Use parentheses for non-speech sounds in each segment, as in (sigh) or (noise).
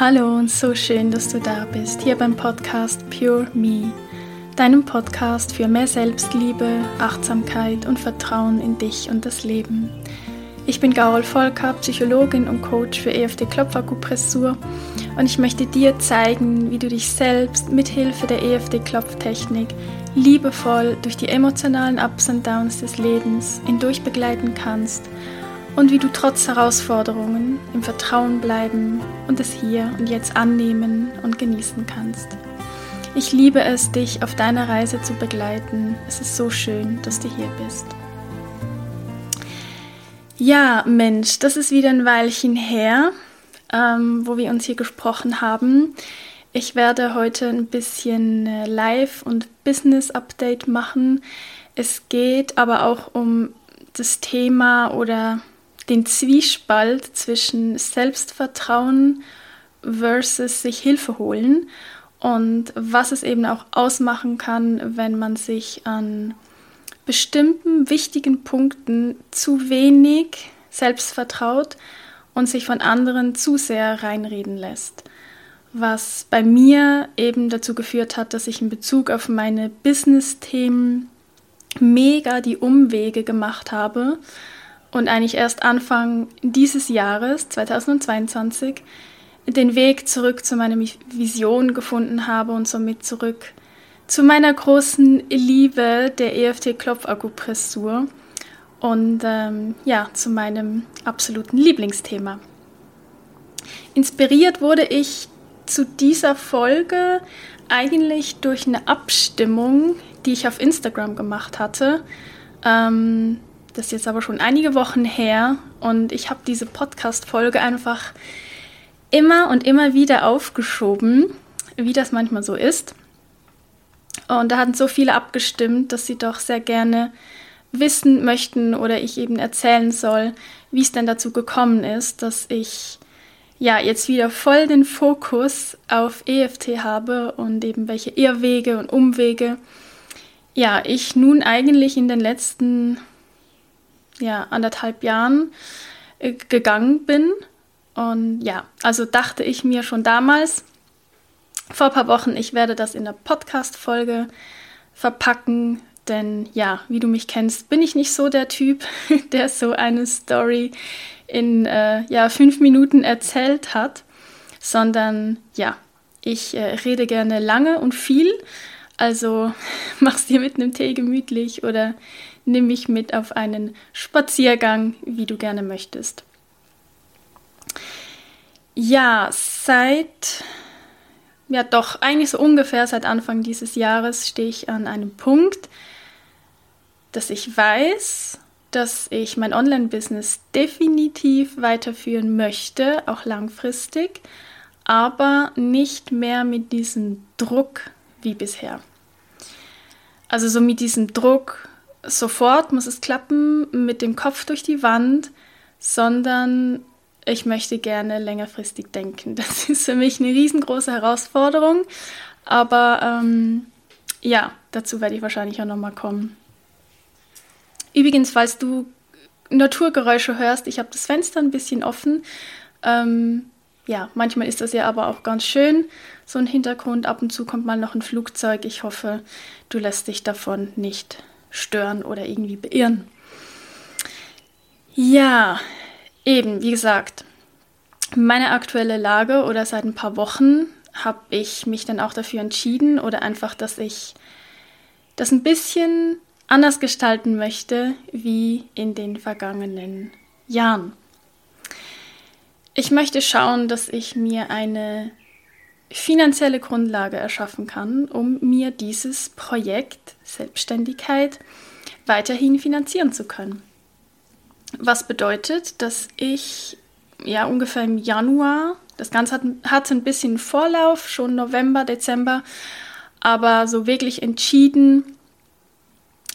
Hallo und so schön, dass du da bist, hier beim Podcast Pure Me, deinem Podcast für mehr Selbstliebe, Achtsamkeit und Vertrauen in dich und das Leben. Ich bin Gaurel Volker, Psychologin und Coach für EFT Klopfakupressur und ich möchte dir zeigen, wie du dich selbst mit Hilfe der EFT Klopftechnik liebevoll durch die emotionalen Ups und Downs des Lebens hindurch begleiten kannst und wie du trotz Herausforderungen im Vertrauen bleiben und es hier und jetzt annehmen und genießen kannst. Ich liebe es, dich auf deiner Reise zu begleiten. Es ist so schön, dass du hier bist. Ja, Mensch, das ist wieder ein Weilchen her, ähm, wo wir uns hier gesprochen haben. Ich werde heute ein bisschen äh, Live- und Business-Update machen. Es geht aber auch um das Thema oder den Zwiespalt zwischen Selbstvertrauen versus sich Hilfe holen und was es eben auch ausmachen kann, wenn man sich an bestimmten wichtigen Punkten zu wenig selbst vertraut und sich von anderen zu sehr reinreden lässt. Was bei mir eben dazu geführt hat, dass ich in Bezug auf meine Business-Themen mega die Umwege gemacht habe und eigentlich erst Anfang dieses Jahres, 2022, den Weg zurück zu meiner Vision gefunden habe und somit zurück zu meiner großen Liebe der EFT-Klopfakupressur und ähm, ja, zu meinem absoluten Lieblingsthema. Inspiriert wurde ich zu dieser Folge eigentlich durch eine Abstimmung, die ich auf Instagram gemacht hatte. Ähm, das ist jetzt aber schon einige Wochen her und ich habe diese Podcast-Folge einfach immer und immer wieder aufgeschoben, wie das manchmal so ist. Und da hatten so viele abgestimmt, dass sie doch sehr gerne wissen möchten oder ich eben erzählen soll, wie es denn dazu gekommen ist, dass ich ja jetzt wieder voll den Fokus auf EFT habe und eben welche Irrwege und Umwege ja ich nun eigentlich in den letzten ja, anderthalb Jahren äh, gegangen bin. Und ja, also dachte ich mir schon damals, vor ein paar Wochen, ich werde das in der Podcast-Folge verpacken. Denn ja, wie du mich kennst, bin ich nicht so der Typ, (laughs) der so eine Story in äh, ja, fünf Minuten erzählt hat, sondern ja, ich äh, rede gerne lange und viel. Also (laughs) mach's dir mit einem Tee gemütlich oder nimm mich mit auf einen Spaziergang, wie du gerne möchtest. Ja, seit, ja doch, eigentlich so ungefähr seit Anfang dieses Jahres stehe ich an einem Punkt, dass ich weiß, dass ich mein Online-Business definitiv weiterführen möchte, auch langfristig, aber nicht mehr mit diesem Druck wie bisher. Also so mit diesem Druck, sofort muss es klappen mit dem Kopf durch die Wand, sondern ich möchte gerne längerfristig denken. (laughs) Das ist für mich eine riesengroße Herausforderung, aber ähm, ja, dazu werde ich wahrscheinlich auch nochmal kommen. Übrigens, falls du Naturgeräusche hörst, ich habe das Fenster ein bisschen offen. Ähm, ja, manchmal ist das ja aber auch ganz schön, so ein Hintergrund. Ab und zu kommt mal noch ein Flugzeug. Ich hoffe, du lässt dich davon nicht stören oder irgendwie beirren. Ja, eben, wie gesagt, meine aktuelle Lage oder seit ein paar Wochen habe ich mich dann auch dafür entschieden oder einfach, dass ich das ein bisschen anders gestalten möchte wie in den vergangenen Jahren. Ich möchte schauen, dass ich mir eine finanzielle Grundlage erschaffen kann, um mir dieses Projekt Selbstständigkeit weiterhin finanzieren zu können. Was bedeutet, dass ich ja ungefähr im Januar, das Ganze hat, hat ein bisschen Vorlauf, schon November, Dezember, aber so wirklich entschieden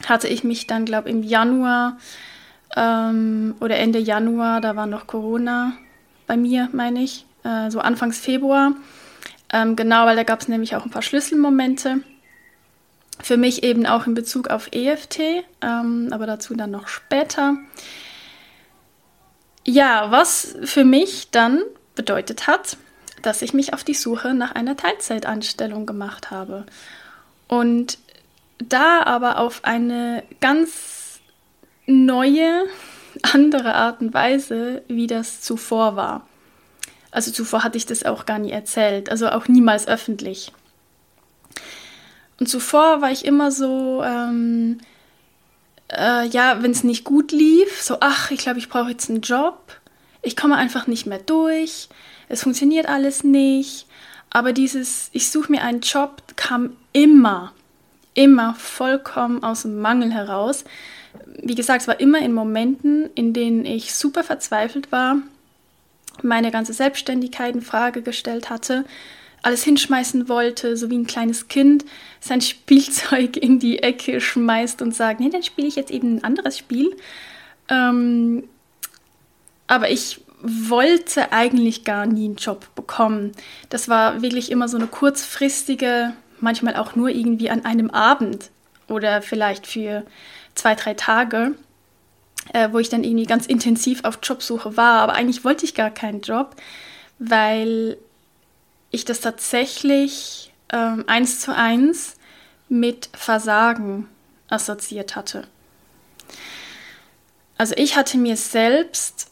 hatte ich mich dann, glaube ich, im Januar ähm, oder Ende Januar, da war noch Corona bei mir, meine ich, äh, so Anfangs Februar, ähm, genau, weil da gab es nämlich auch ein paar Schlüsselmomente. Für mich eben auch in Bezug auf EFT, ähm, aber dazu dann noch später. Ja, was für mich dann bedeutet hat, dass ich mich auf die Suche nach einer Teilzeitanstellung gemacht habe. Und da aber auf eine ganz neue, (laughs) andere Art und Weise, wie das zuvor war. Also zuvor hatte ich das auch gar nie erzählt, also auch niemals öffentlich. Und zuvor war ich immer so, ähm, äh, ja, wenn es nicht gut lief, so, ach, ich glaube, ich brauche jetzt einen Job. Ich komme einfach nicht mehr durch. Es funktioniert alles nicht. Aber dieses, ich suche mir einen Job, kam immer, immer vollkommen aus dem Mangel heraus. Wie gesagt, es war immer in Momenten, in denen ich super verzweifelt war, meine ganze Selbstständigkeit in Frage gestellt hatte, alles hinschmeißen wollte, so wie ein kleines Kind sein (laughs) Spielzeug in die Ecke schmeißt und sagt, nee, dann spiele ich jetzt eben ein anderes Spiel. Ähm, aber ich wollte eigentlich gar nie einen Job bekommen. Das war wirklich immer so eine kurzfristige, manchmal auch nur irgendwie an einem Abend oder vielleicht für zwei, drei Tage äh, wo ich dann irgendwie ganz intensiv auf Jobsuche war. Aber eigentlich wollte ich gar keinen Job, weil ich das tatsächlich ähm, eins zu eins mit Versagen assoziiert hatte. Also ich hatte mir selbst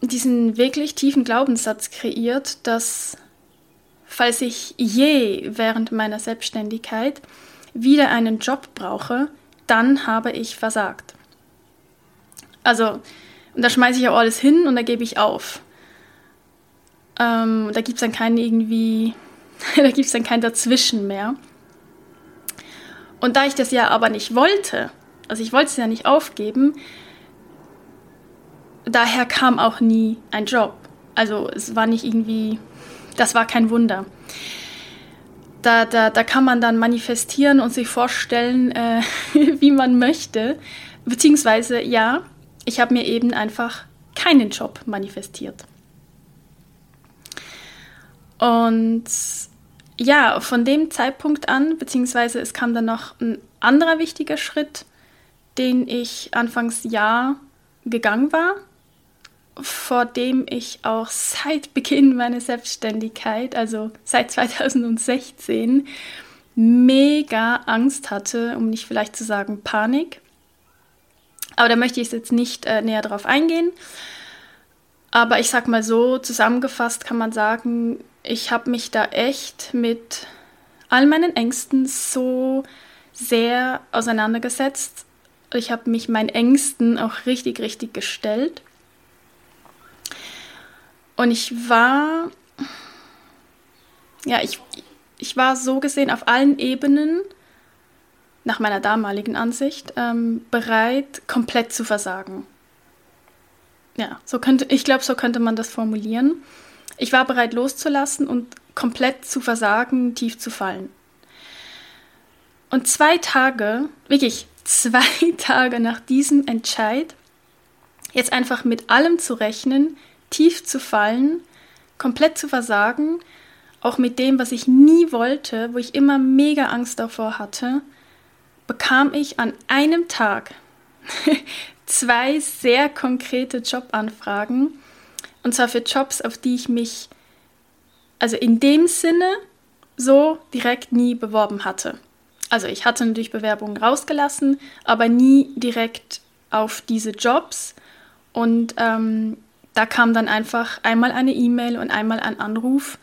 diesen wirklich tiefen Glaubenssatz kreiert, dass falls ich je während meiner Selbstständigkeit wieder einen Job brauche, dann habe ich versagt. Also, und da schmeiße ich auch alles hin und da gebe ich auf. Ähm, da gibt es dann keinen irgendwie, (laughs) da gibt es dann kein Dazwischen mehr. Und da ich das ja aber nicht wollte, also ich wollte es ja nicht aufgeben, daher kam auch nie ein Job. Also es war nicht irgendwie, das war kein Wunder. Da, da, da kann man dann manifestieren und sich vorstellen, äh, (laughs) wie man möchte. Beziehungsweise ja, ich habe mir eben einfach keinen Job manifestiert. Und ja, von dem Zeitpunkt an, beziehungsweise es kam dann noch ein anderer wichtiger Schritt, den ich anfangs Jahr gegangen war, vor dem ich auch seit Beginn meiner Selbstständigkeit, also seit 2016, mega Angst hatte, um nicht vielleicht zu sagen Panik. Aber da möchte ich jetzt nicht äh, näher drauf eingehen. Aber ich sag mal so, zusammengefasst kann man sagen, ich habe mich da echt mit all meinen Ängsten so sehr auseinandergesetzt. Ich habe mich meinen Ängsten auch richtig, richtig gestellt. Und ich war, ja, ich, ich war so gesehen auf allen Ebenen nach meiner damaligen Ansicht, ähm, bereit, komplett zu versagen. Ja, so könnte, ich glaube, so könnte man das formulieren. Ich war bereit loszulassen und komplett zu versagen, tief zu fallen. Und zwei Tage, wirklich zwei (laughs) Tage nach diesem Entscheid, jetzt einfach mit allem zu rechnen, tief zu fallen, komplett zu versagen, auch mit dem, was ich nie wollte, wo ich immer mega Angst davor hatte, bekam ich an einem Tag (laughs) zwei sehr konkrete Jobanfragen. Und zwar für Jobs, auf die ich mich also in dem Sinne so direkt nie beworben hatte. Also ich hatte natürlich Bewerbungen rausgelassen, aber nie direkt auf diese Jobs. Und ähm, da kam dann einfach einmal eine E-Mail und einmal ein Anruf,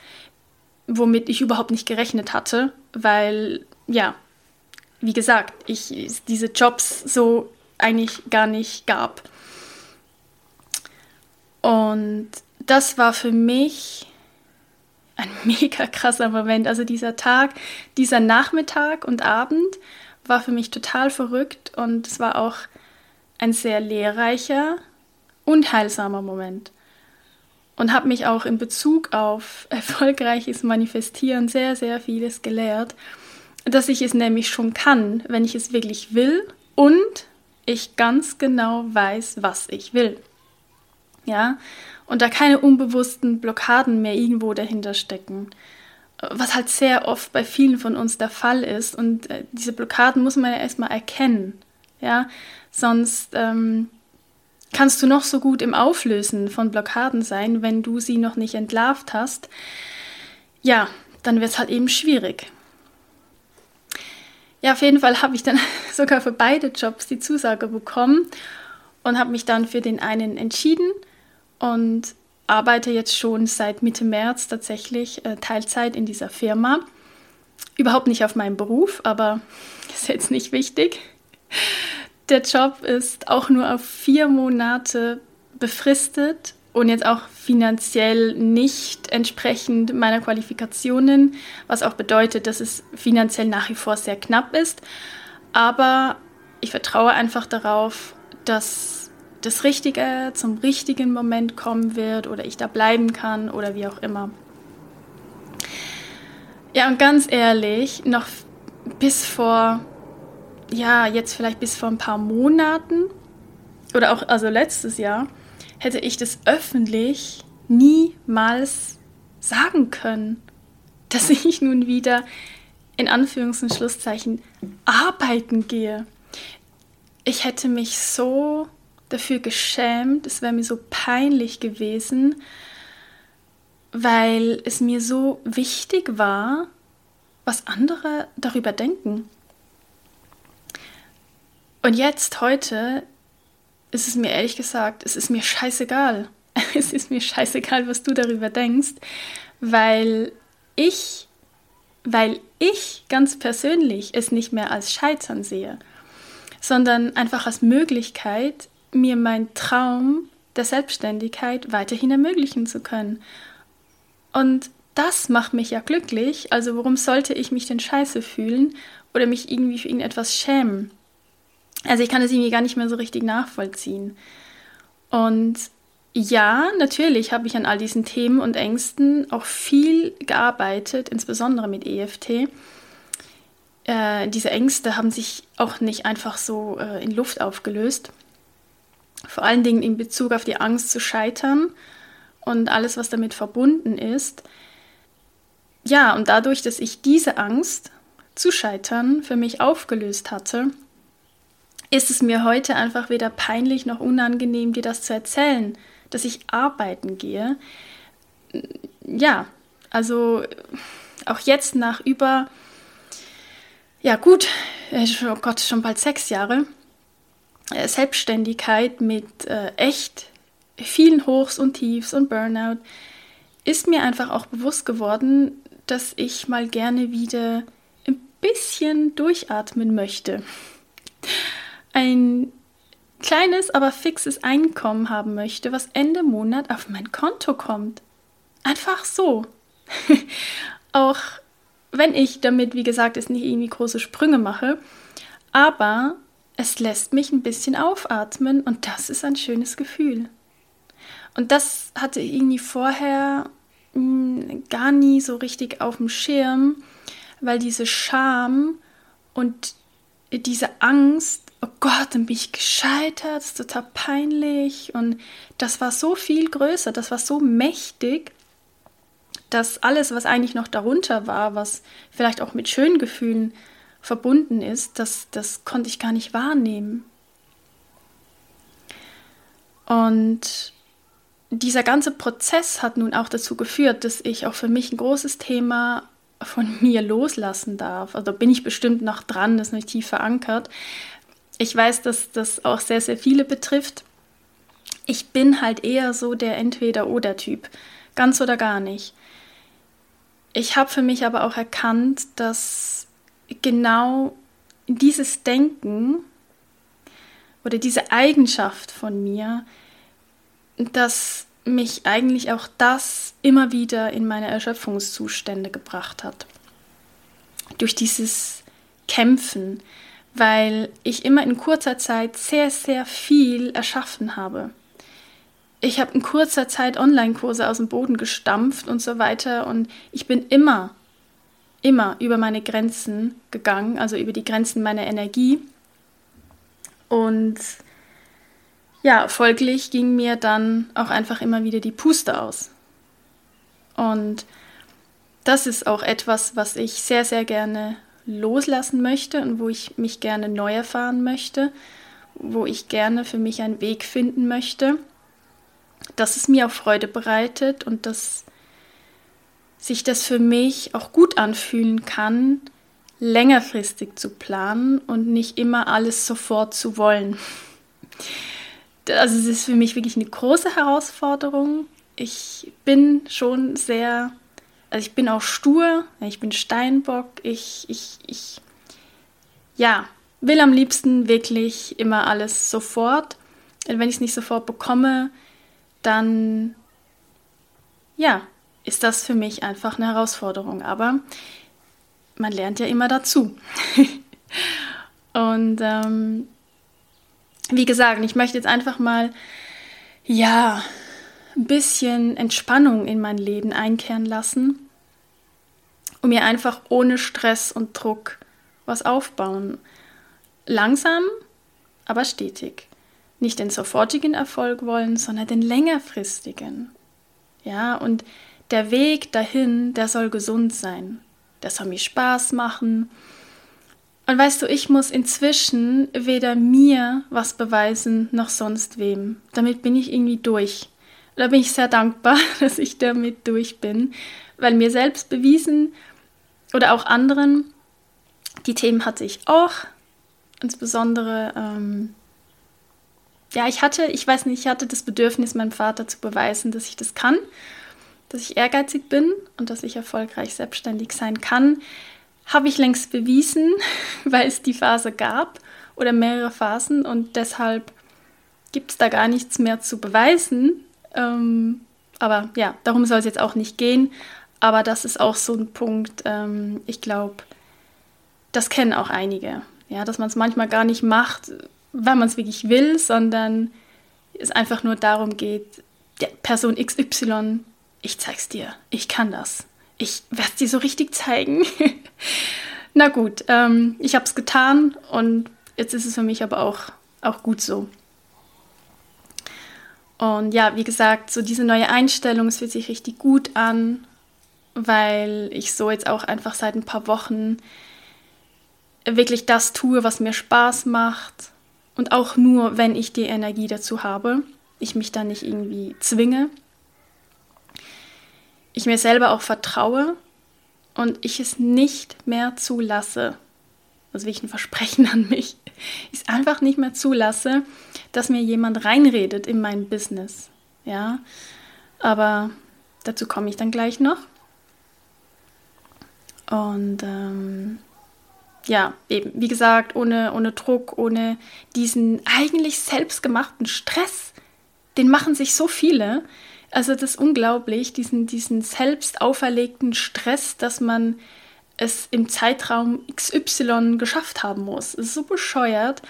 womit ich überhaupt nicht gerechnet hatte, weil ja, wie gesagt, ich diese Jobs so eigentlich gar nicht gab. Und das war für mich ein (laughs) mega krasser Moment. Also dieser Tag, dieser Nachmittag und Abend war für mich total verrückt und es war auch ein sehr lehrreicher und heilsamer Moment. Und habe mich auch in Bezug auf (laughs) erfolgreiches Manifestieren sehr, sehr vieles gelehrt dass ich es nämlich schon kann, wenn ich es wirklich will und ich ganz genau weiß, was ich will. Ja, und da keine unbewussten Blockaden mehr irgendwo dahinter stecken. Was halt sehr oft bei vielen von uns der Fall ist. Und äh, diese Blockaden muss man ja erstmal erkennen. Ja, sonst ähm, kannst du noch so gut im Auflösen von Blockaden sein, wenn du sie noch nicht entlarvt hast. Ja, dann wird es halt eben schwierig. Ja, auf jeden Fall habe ich dann (laughs) sogar für beide Jobs die Zusage bekommen und habe mich dann für den einen entschieden und arbeite jetzt schon seit Mitte März tatsächlich äh, Teilzeit in dieser Firma. Überhaupt nicht auf meinem Beruf, aber (laughs) ist jetzt nicht wichtig. Der Job ist auch nur auf vier Monate befristet und jetzt auch finanziell nicht entsprechend meiner Qualifikationen, was auch bedeutet, dass es finanziell nach wie vor sehr knapp ist. Aber ich vertraue einfach darauf, dass das Richtige zum richtigen Moment kommen wird oder ich da bleiben kann oder wie auch immer. Ja, und ganz ehrlich, noch bis vor, ja, jetzt vielleicht bis vor ein paar Monaten oder auch also letztes Jahr, hätte ich das öffentlich niemals sagen können, dass ich nun wieder in Anführungs- und Schlusszeichen arbeiten gehe. Ich hätte mich so dafür geschämt, es wäre mir so peinlich gewesen, weil es mir so wichtig war, was andere darüber denken. Und jetzt, heute, ist es mir ehrlich gesagt, es ist mir scheißegal. (laughs) Es ist mir scheißegal, was du darüber denkst, weil ich, weil ich ganz persönlich es nicht mehr als Scheitern sehe, sondern einfach als Möglichkeit, mir meinen Traum der Selbstständigkeit weiterhin ermöglichen zu können. Und das macht mich ja glücklich, also warum sollte ich mich denn scheiße fühlen oder mich irgendwie für irgendetwas schämen? Also ich kann das irgendwie gar nicht mehr so richtig nachvollziehen. Und ja, natürlich habe ich an all diesen Themen und Ängsten auch viel gearbeitet, insbesondere mit EFT. Äh, diese Ängste haben sich auch nicht einfach so äh, in Luft aufgelöst. Vor allen Dingen in Bezug auf die Angst zu scheitern und alles, was damit verbunden ist. Ja, und dadurch, dass ich diese Angst zu scheitern für mich aufgelöst hatte, ist es mir heute einfach weder peinlich noch unangenehm, dir das zu erzählen, dass ich arbeiten gehe. Ja, also auch jetzt nach über, ja gut, äh, oh Gott, schon bald sechs Jahre, äh, Selbstständigkeit mit äh, echt vielen Hochs und Tiefs und Burnout, ist mir einfach auch bewusst geworden, dass ich mal gerne wieder ein bisschen durchatmen möchte ein kleines, aber fixes Einkommen haben möchte, was Ende Monat auf mein Konto kommt. Einfach so. (laughs) Auch wenn ich damit, wie gesagt, es nicht irgendwie große Sprünge mache, aber es lässt mich ein bisschen aufatmen und das ist ein schönes Gefühl. Und das hatte ich irgendwie vorher mh, hm, gar nie so richtig auf dem Schirm, weil diese Scham und diese Angst oh Gott, dann bin ich gescheitert, das ist total peinlich. Und das war so viel größer, das war so mächtig, dass alles, was eigentlich noch darunter war, was vielleicht auch mit schönen Gefühlen verbunden ist, das, das konnte ich gar nicht wahrnehmen. Und dieser ganze Prozess hat nun auch dazu geführt, dass ich auch für mich ein großes Thema von (laughs) mir loslassen darf. Also bin ich bestimmt noch dran, das ist nicht tief verankert. Ich weiß, dass das auch sehr, sehr viele betrifft. Ich bin halt eher so der Entweder-Oder-Typ. Ganz oder gar nicht. Ich habe für mich aber auch erkannt, dass genau dieses Denken oder diese Eigenschaft von mir, dass mich eigentlich auch das immer wieder in meine Erschöpfungszustände gebracht hat. Durch dieses Kämpfen, weil ich immer in kurzer Zeit sehr, sehr viel erschaffen habe. Ich habe in kurzer Zeit Online-Kurse aus dem Boden gestampft und so weiter und ich bin immer, immer über meine Grenzen gegangen, also über die Grenzen meiner Energie. Und ja, folglich ging mir dann auch einfach immer wieder die Puste aus. Und das ist auch etwas, was ich sehr, sehr gerne loslassen möchte und wo ich mich gerne neu erfahren möchte, wo ich gerne für mich einen Weg finden möchte, dass es mir auch Freude bereitet und dass sich das für mich auch gut anfühlen kann, längerfristig zu planen und nicht immer alles sofort zu wollen. Also es ist für mich wirklich eine große Herausforderung. Ich bin schon sehr, also ich bin auch stur, ich bin Steinbock, ich, ich, ich, ja, will am liebsten wirklich immer alles sofort. Und wenn ich es nicht sofort bekomme, dann, ja, ist das für mich einfach eine Herausforderung. Aber man lernt ja immer dazu. (laughs) Und ähm, wie gesagt, ich möchte jetzt einfach mal, ja, ein bisschen Entspannung in mein Leben einkehren lassen, und mir einfach ohne Stress und Druck was aufbauen. Langsam, aber stetig. Nicht den sofortigen Erfolg wollen, sondern den längerfristigen. Ja, und der Weg dahin, der soll gesund sein. Der soll mir Spaß machen. Und weißt du, ich muss inzwischen weder mir was beweisen noch sonst wem. Damit bin ich irgendwie durch. Da bin ich sehr dankbar, (laughs) dass ich damit durch bin, weil mir selbst bewiesen oder auch anderen, die Themen hatte ich auch. Insbesondere, ähm, ja, ich hatte, ich weiß nicht, ich hatte das Bedürfnis, meinem Vater zu beweisen, dass ich das kann dass ich ehrgeizig bin und dass ich erfolgreich selbstständig sein kann, habe ich längst bewiesen, (laughs) weil es die Phase gab oder mehrere Phasen und deshalb gibt es da gar nichts mehr zu beweisen. Ähm, aber ja, darum soll es jetzt auch nicht gehen. Aber das ist auch so ein Punkt, ähm, ich glaube, das kennen auch einige. Ja, dass man es manchmal gar nicht macht, weil man es wirklich will, sondern es einfach nur darum geht, der Person XY ich zeig's dir, ich kann das. Ich werde dir so richtig zeigen. (laughs) Na gut, ähm, ich habe es getan und jetzt ist es für mich aber auch, auch gut so. Und ja, wie gesagt, so diese neue Einstellung, es fühlt sich richtig gut an, weil ich so jetzt auch einfach seit ein paar Wochen wirklich das tue, was mir Spaß macht. Und auch nur, wenn ich die Energie dazu habe, ich mich da nicht irgendwie zwinge ich mir selber auch vertraue und ich es nicht mehr zulasse, also wie ich ein Versprechen an mich, ich es einfach nicht mehr zulasse, dass mir jemand reinredet in mein Business. Ja, aber dazu komme ich dann gleich noch. Und ähm, ja, eben, wie gesagt, ohne, ohne Druck, ohne diesen eigentlich selbstgemachten Stress, den machen sich so viele, also das ist unglaublich, diesen, diesen selbst auferlegten Stress, dass man es im Zeitraum XY geschafft haben muss. Das ist so bescheuert.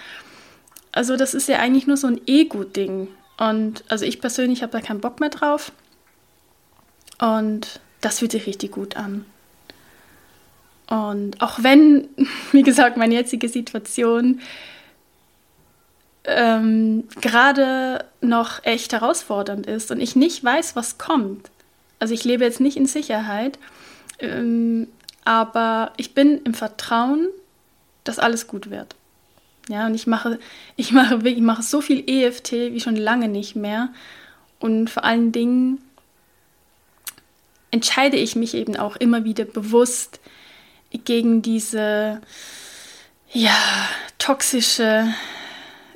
Also das ist ja eigentlich nur so ein Ego-Ding. Und also ich persönlich habe da keinen Bock mehr drauf. Und das fühlt sich richtig gut an. Und auch wenn, (laughs) wie gesagt, meine jetzige Situation ähm, gerade noch echt herausfordernd ist und ich nicht weiß, was kommt. Also ich lebe jetzt nicht in Sicherheit, ähm, aber ich bin im Vertrauen, dass alles gut wird. Ja, und ich mache, ich mache ich mache so viel EFT wie schon lange nicht mehr. Und vor allen Dingen entscheide ich mich eben auch immer wieder bewusst gegen diese ja, toxische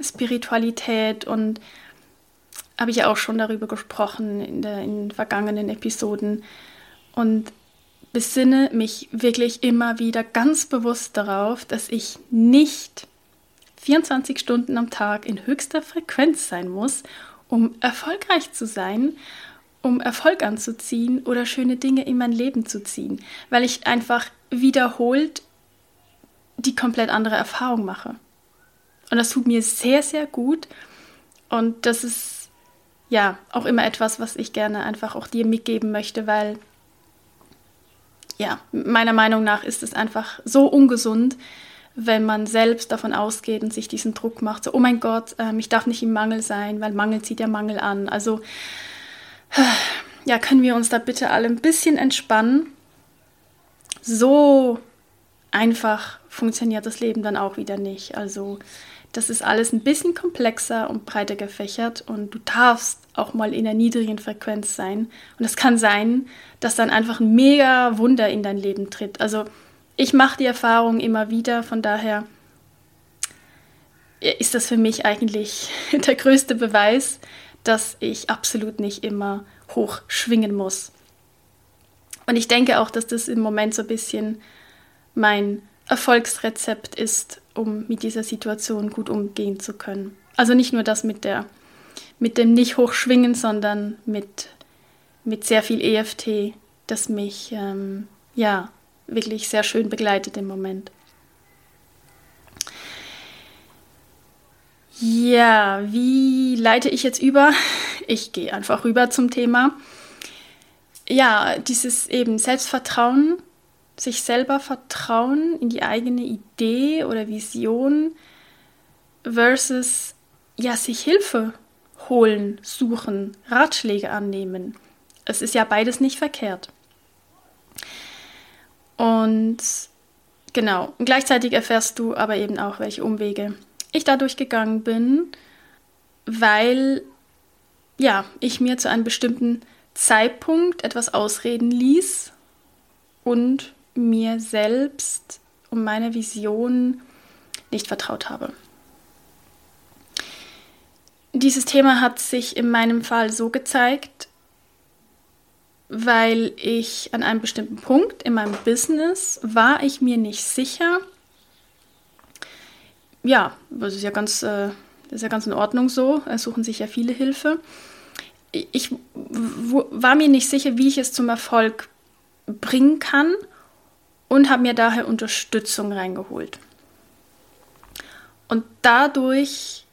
Spiritualität und habe ich ja auch schon darüber gesprochen in, der, in vergangenen Episoden und besinne mich wirklich immer wieder ganz bewusst darauf, dass ich nicht 24 Stunden am Tag in höchster Frequenz sein muss, um erfolgreich zu sein, um Erfolg anzuziehen oder schöne Dinge in mein Leben zu ziehen, weil ich einfach wiederholt die komplett andere Erfahrung mache. Und das tut mir sehr, sehr gut. Und das ist ja auch immer etwas, was ich gerne einfach auch dir mitgeben möchte, weil ja, meiner Meinung nach ist es einfach so ungesund, wenn man selbst davon ausgeht und sich diesen Druck macht, so, oh mein Gott, ähm, ich darf nicht im Mangel sein, weil Mangel zieht ja Mangel an. Also, ja, können wir uns da bitte alle ein bisschen entspannen. So einfach funktioniert das Leben dann auch wieder nicht. Also, das ist alles ein bisschen komplexer und breiter gefächert und du darfst auch mal in einer niedrigen Frequenz sein. Und es kann sein, dass dann einfach ein mega Wunder in dein Leben tritt. Also ich mache die Erfahrung immer wieder, von daher ist das für mich eigentlich (laughs) der größte Beweis, dass ich absolut nicht immer hoch schwingen muss. Und ich denke auch, dass das im Moment so ein bisschen mein Erfolgsrezept ist, um mit dieser Situation gut umgehen zu können. Also nicht nur das mit, der, mit dem nicht hochschwingen, sondern mit, mit sehr viel EFT, das mich ähm, ja wirklich sehr schön begleitet im Moment. Ja, wie leite ich jetzt über? (laughs) Ich gehe einfach rüber zum Thema. Ja, dieses eben Selbstvertrauen sich selber vertrauen in die eigene Idee oder Vision versus ja sich Hilfe holen, suchen, Ratschläge annehmen. Es ist ja beides nicht verkehrt. Und genau, und gleichzeitig erfährst du aber eben auch, welche Umwege ich dadurch gegangen bin, weil ja, ich mir zu einem bestimmten Zeitpunkt etwas ausreden ließ und mir selbst und meiner Vision nicht vertraut habe. Dieses Thema hat sich in meinem Fall so gezeigt, weil ich an einem bestimmten Punkt in meinem Business war ich mir nicht sicher. Ja, das ist ja ganz, äh, das ist ja ganz in Ordnung so. Es suchen sich ja viele Hilfe. Ich war mir nicht sicher, wie ich es zum Erfolg bringen kann und habe mir daher Unterstützung reingeholt. Und dadurch,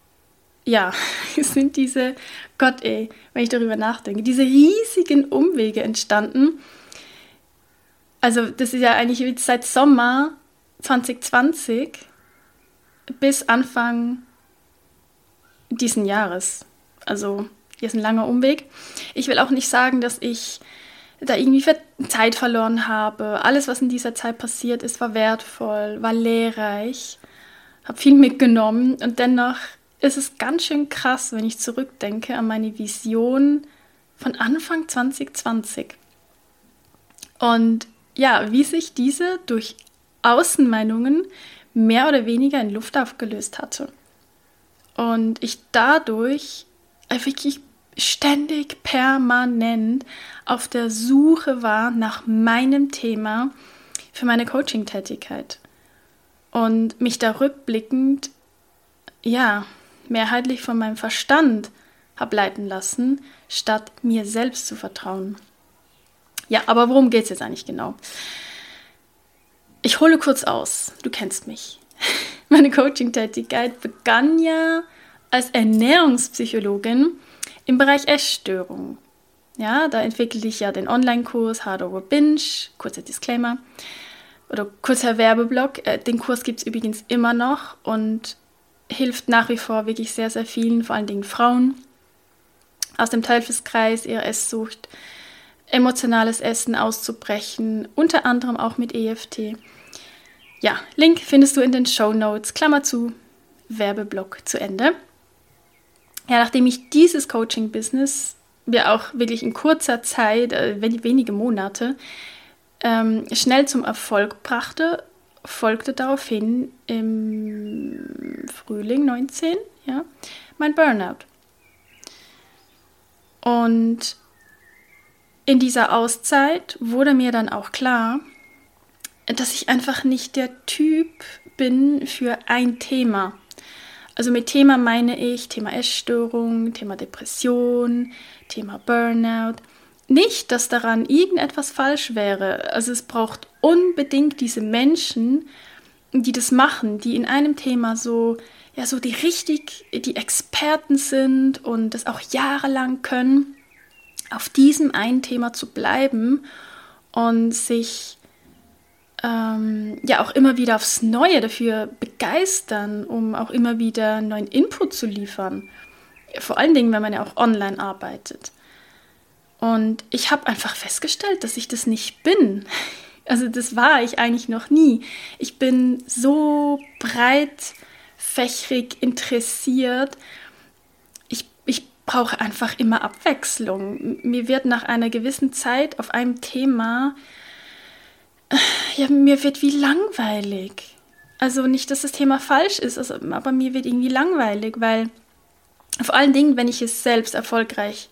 ja, (laughs) sind diese, Gott ey, wenn ich darüber nachdenke, diese riesigen Umwege entstanden. Also das ist ja eigentlich seit Sommer 2020 bis Anfang diesen Jahres. Also hier ist ein langer Umweg. Ich will auch nicht sagen, dass ich da irgendwie Zeit verloren habe. Alles, was in dieser Zeit passiert ist, war wertvoll, war lehrreich, habe viel mitgenommen und dennoch ist es ganz schön krass, wenn ich zurückdenke an meine Vision von Anfang 2020. Und ja, wie sich diese durch Außenmeinungen mehr oder weniger in Luft aufgelöst hatte. Und ich dadurch wirklich ständig permanent auf der Suche war nach meinem Thema für meine Coaching-Tätigkeit. Und mich da rückblickend, ja, mehrheitlich von meinem Verstand habe leiten lassen, statt mir selbst zu vertrauen. Ja, aber worum geht es jetzt eigentlich genau? Ich hole kurz aus, du kennst mich. (laughs) Meine Coaching-Tätigkeit begann ja als Ernährungspsychologin im Bereich Essstörungen. Ja, da entwickle ich ja den Online-Kurs Hard Over Binge, kurzer Disclaimer oder kurzer Werbeblock. Äh, den Kurs gibt es übrigens immer noch und hilft nach wie vor wirklich sehr, sehr vielen, vor allen Dingen Frauen aus dem Teufelskreis ihrer Esssucht, emotionales Essen auszubrechen, unter anderem auch mit EFT. Ja, Link findest du in den Show Notes, Klammer zu, Werbeblock zu Ende ja, nachdem ich dieses Coaching-Business ja auch wirklich in kurzer Zeit, äh, wenige Monate, ähm, schnell zum Erfolg brachte, folgte daraufhin im Frühling 19 ja, mein Burnout. Und in dieser Auszeit wurde mir dann auch klar, dass ich einfach nicht der Typ bin für ein Thema. Also mit Thema meine ich Thema Essstörung, Thema Depression, Thema Burnout. Nicht, dass daran irgendetwas falsch wäre. Also es braucht unbedingt diese Menschen, die das machen, die in einem Thema so, ja, so die richtig, die Experten sind und das auch jahrelang können, auf diesem einen Thema zu bleiben und sich ähm, ja auch immer wieder aufs Neue dafür begeistern, um auch immer wieder neuen Input zu liefern. Vor allen Dingen, wenn man ja auch online arbeitet. Und ich habe einfach festgestellt, dass ich das nicht bin. (laughs) Also das war ich eigentlich noch nie. Ich bin so breit fächrig interessiert. Ich, ich brauche einfach immer Abwechslung. Mir wird nach einer gewissen Zeit auf einem Thema, ja, mir wird wie langweilig. Also nicht, dass das Thema falsch ist, also, aber mir wird irgendwie langweilig, weil vor allen Dingen, wenn ich es selbst erfolgreich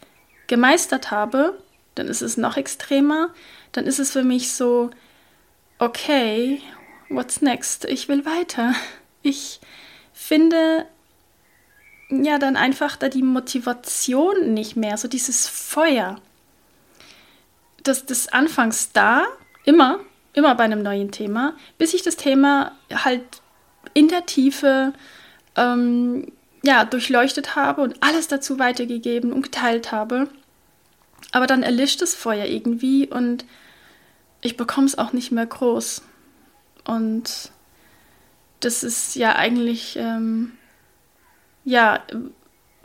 gemeistert habe, dann ist es noch extremer. Dann ist es für mich so, okay, what's next? Ich will weiter. Ich finde ja dann einfach da die Motivation nicht mehr, so dieses Feuer. Das, das anfangs da, immer, immer bei einem neuen Thema, bis ich das Thema halt in der Tiefe ähm, ja, durchleuchtet habe und alles dazu weitergegeben und geteilt habe. Aber dann erlischt das Feuer irgendwie und ich bekomme es auch nicht mehr groß. Und das ist ja eigentlich, ähm, ja,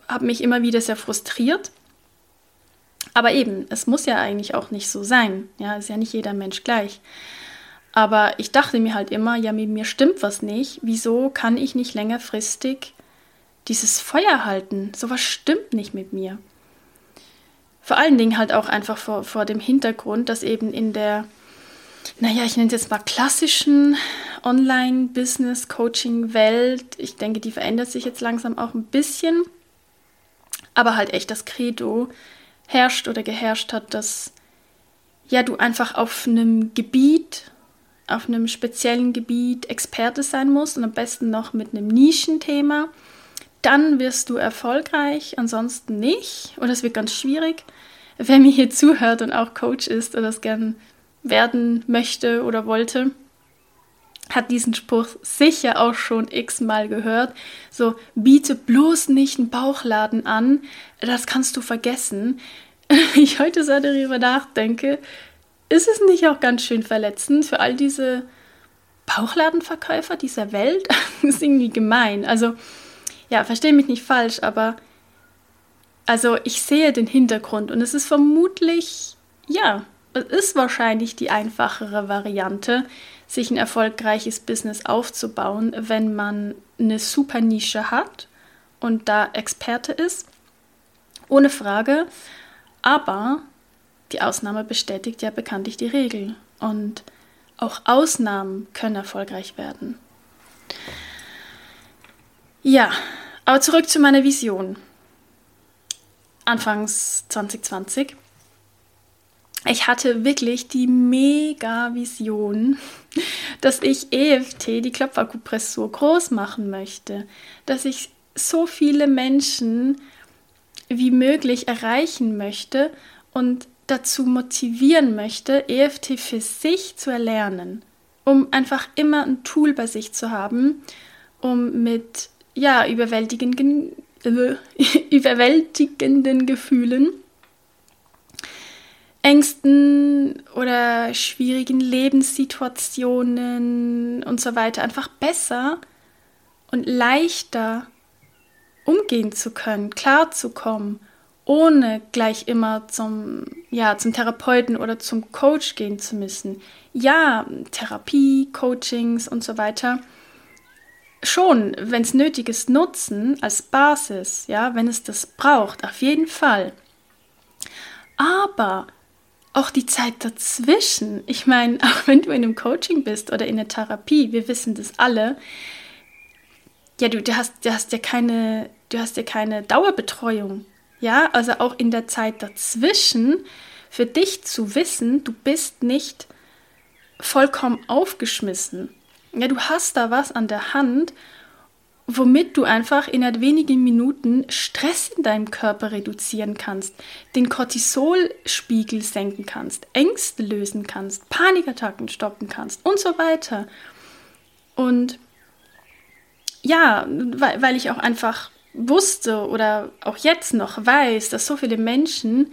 habe mich immer wieder sehr frustriert. Aber eben, es muss ja eigentlich auch nicht so sein. Ja, ist ja nicht jeder Mensch gleich. Aber ich dachte mir halt immer, ja, mit mir stimmt was nicht. Wieso kann ich nicht längerfristig dieses Feuer halten? Sowas stimmt nicht mit mir. Vor allen Dingen halt auch einfach vor, vor dem Hintergrund, dass eben in der, naja, ich nenne es jetzt mal klassischen Online-Business-Coaching-Welt, ich denke, die verändert sich jetzt langsam auch ein bisschen, aber halt echt das Credo herrscht oder geherrscht hat, dass ja du einfach auf einem Gebiet auf einem speziellen Gebiet Experte sein musst und am besten noch mit einem Nischenthema, dann wirst du erfolgreich, ansonsten nicht oder es wird ganz schwierig. Wer mir hier zuhört und auch Coach ist oder das gern werden möchte oder wollte, hat diesen Spruch sicher auch schon x-mal gehört. So, biete bloß nicht einen Bauchladen an, das kannst du vergessen. (laughs) ich heute so darüber nachdenke, ist es nicht auch ganz schön verletzend für all diese Bauchladenverkäufer dieser Welt? (laughs) das ist irgendwie gemein. Also, ja, verstehe mich nicht falsch, aber also ich sehe den Hintergrund und es ist vermutlich, ja, es ist wahrscheinlich die einfachere Variante, sich ein erfolgreiches Business aufzubauen, wenn man eine super Nische hat und da Experte ist. Ohne Frage. Aber die Ausnahme bestätigt ja bekanntlich die Regel. Und auch Ausnahmen können erfolgreich werden. Ja, aber zurück zu meiner Vision. Anfangs 2020. Ich hatte wirklich die mega Vision, dass ich EFT, die Klopfakupressur, groß machen möchte. Dass ich so viele Menschen wie möglich erreichen möchte und dazu motivieren möchte, EFT für sich zu erlernen, um einfach immer ein Tool bei sich zu haben, um mit ja, überwältigenden, äh, (laughs) überwältigenden Gefühlen, Ängsten oder schwierigen Lebenssituationen und so weiter einfach besser und leichter umgehen zu können, klarzukommen ohne gleich immer zum, ja, zum Therapeuten oder zum Coach gehen zu müssen. Ja, Therapie, Coachings und so weiter. Schon, wenn es nötig ist, nutzen als Basis, ja, wenn es das braucht, auf jeden Fall. Aber auch die Zeit dazwischen, ich meine, (laughs) auch wenn du in einem Coaching bist oder in der Therapie, wir wissen das alle, ja, du, du, hast, du hast ja keine, du hast ja keine Dauerbetreuung. Ja, also auch in der Zeit dazwischen für dich zu wissen, du bist nicht vollkommen aufgeschmissen. Ja, du hast da was an der Hand, womit du einfach in wenigen Minuten Stress in deinem Körper reduzieren kannst, den Cortisolspiegel senken kannst, Ängste lösen kannst, Panikattacken stoppen kannst und so weiter. Und ja, weil, weil ich auch einfach wusste oder auch jetzt noch weiß, dass so viele Menschen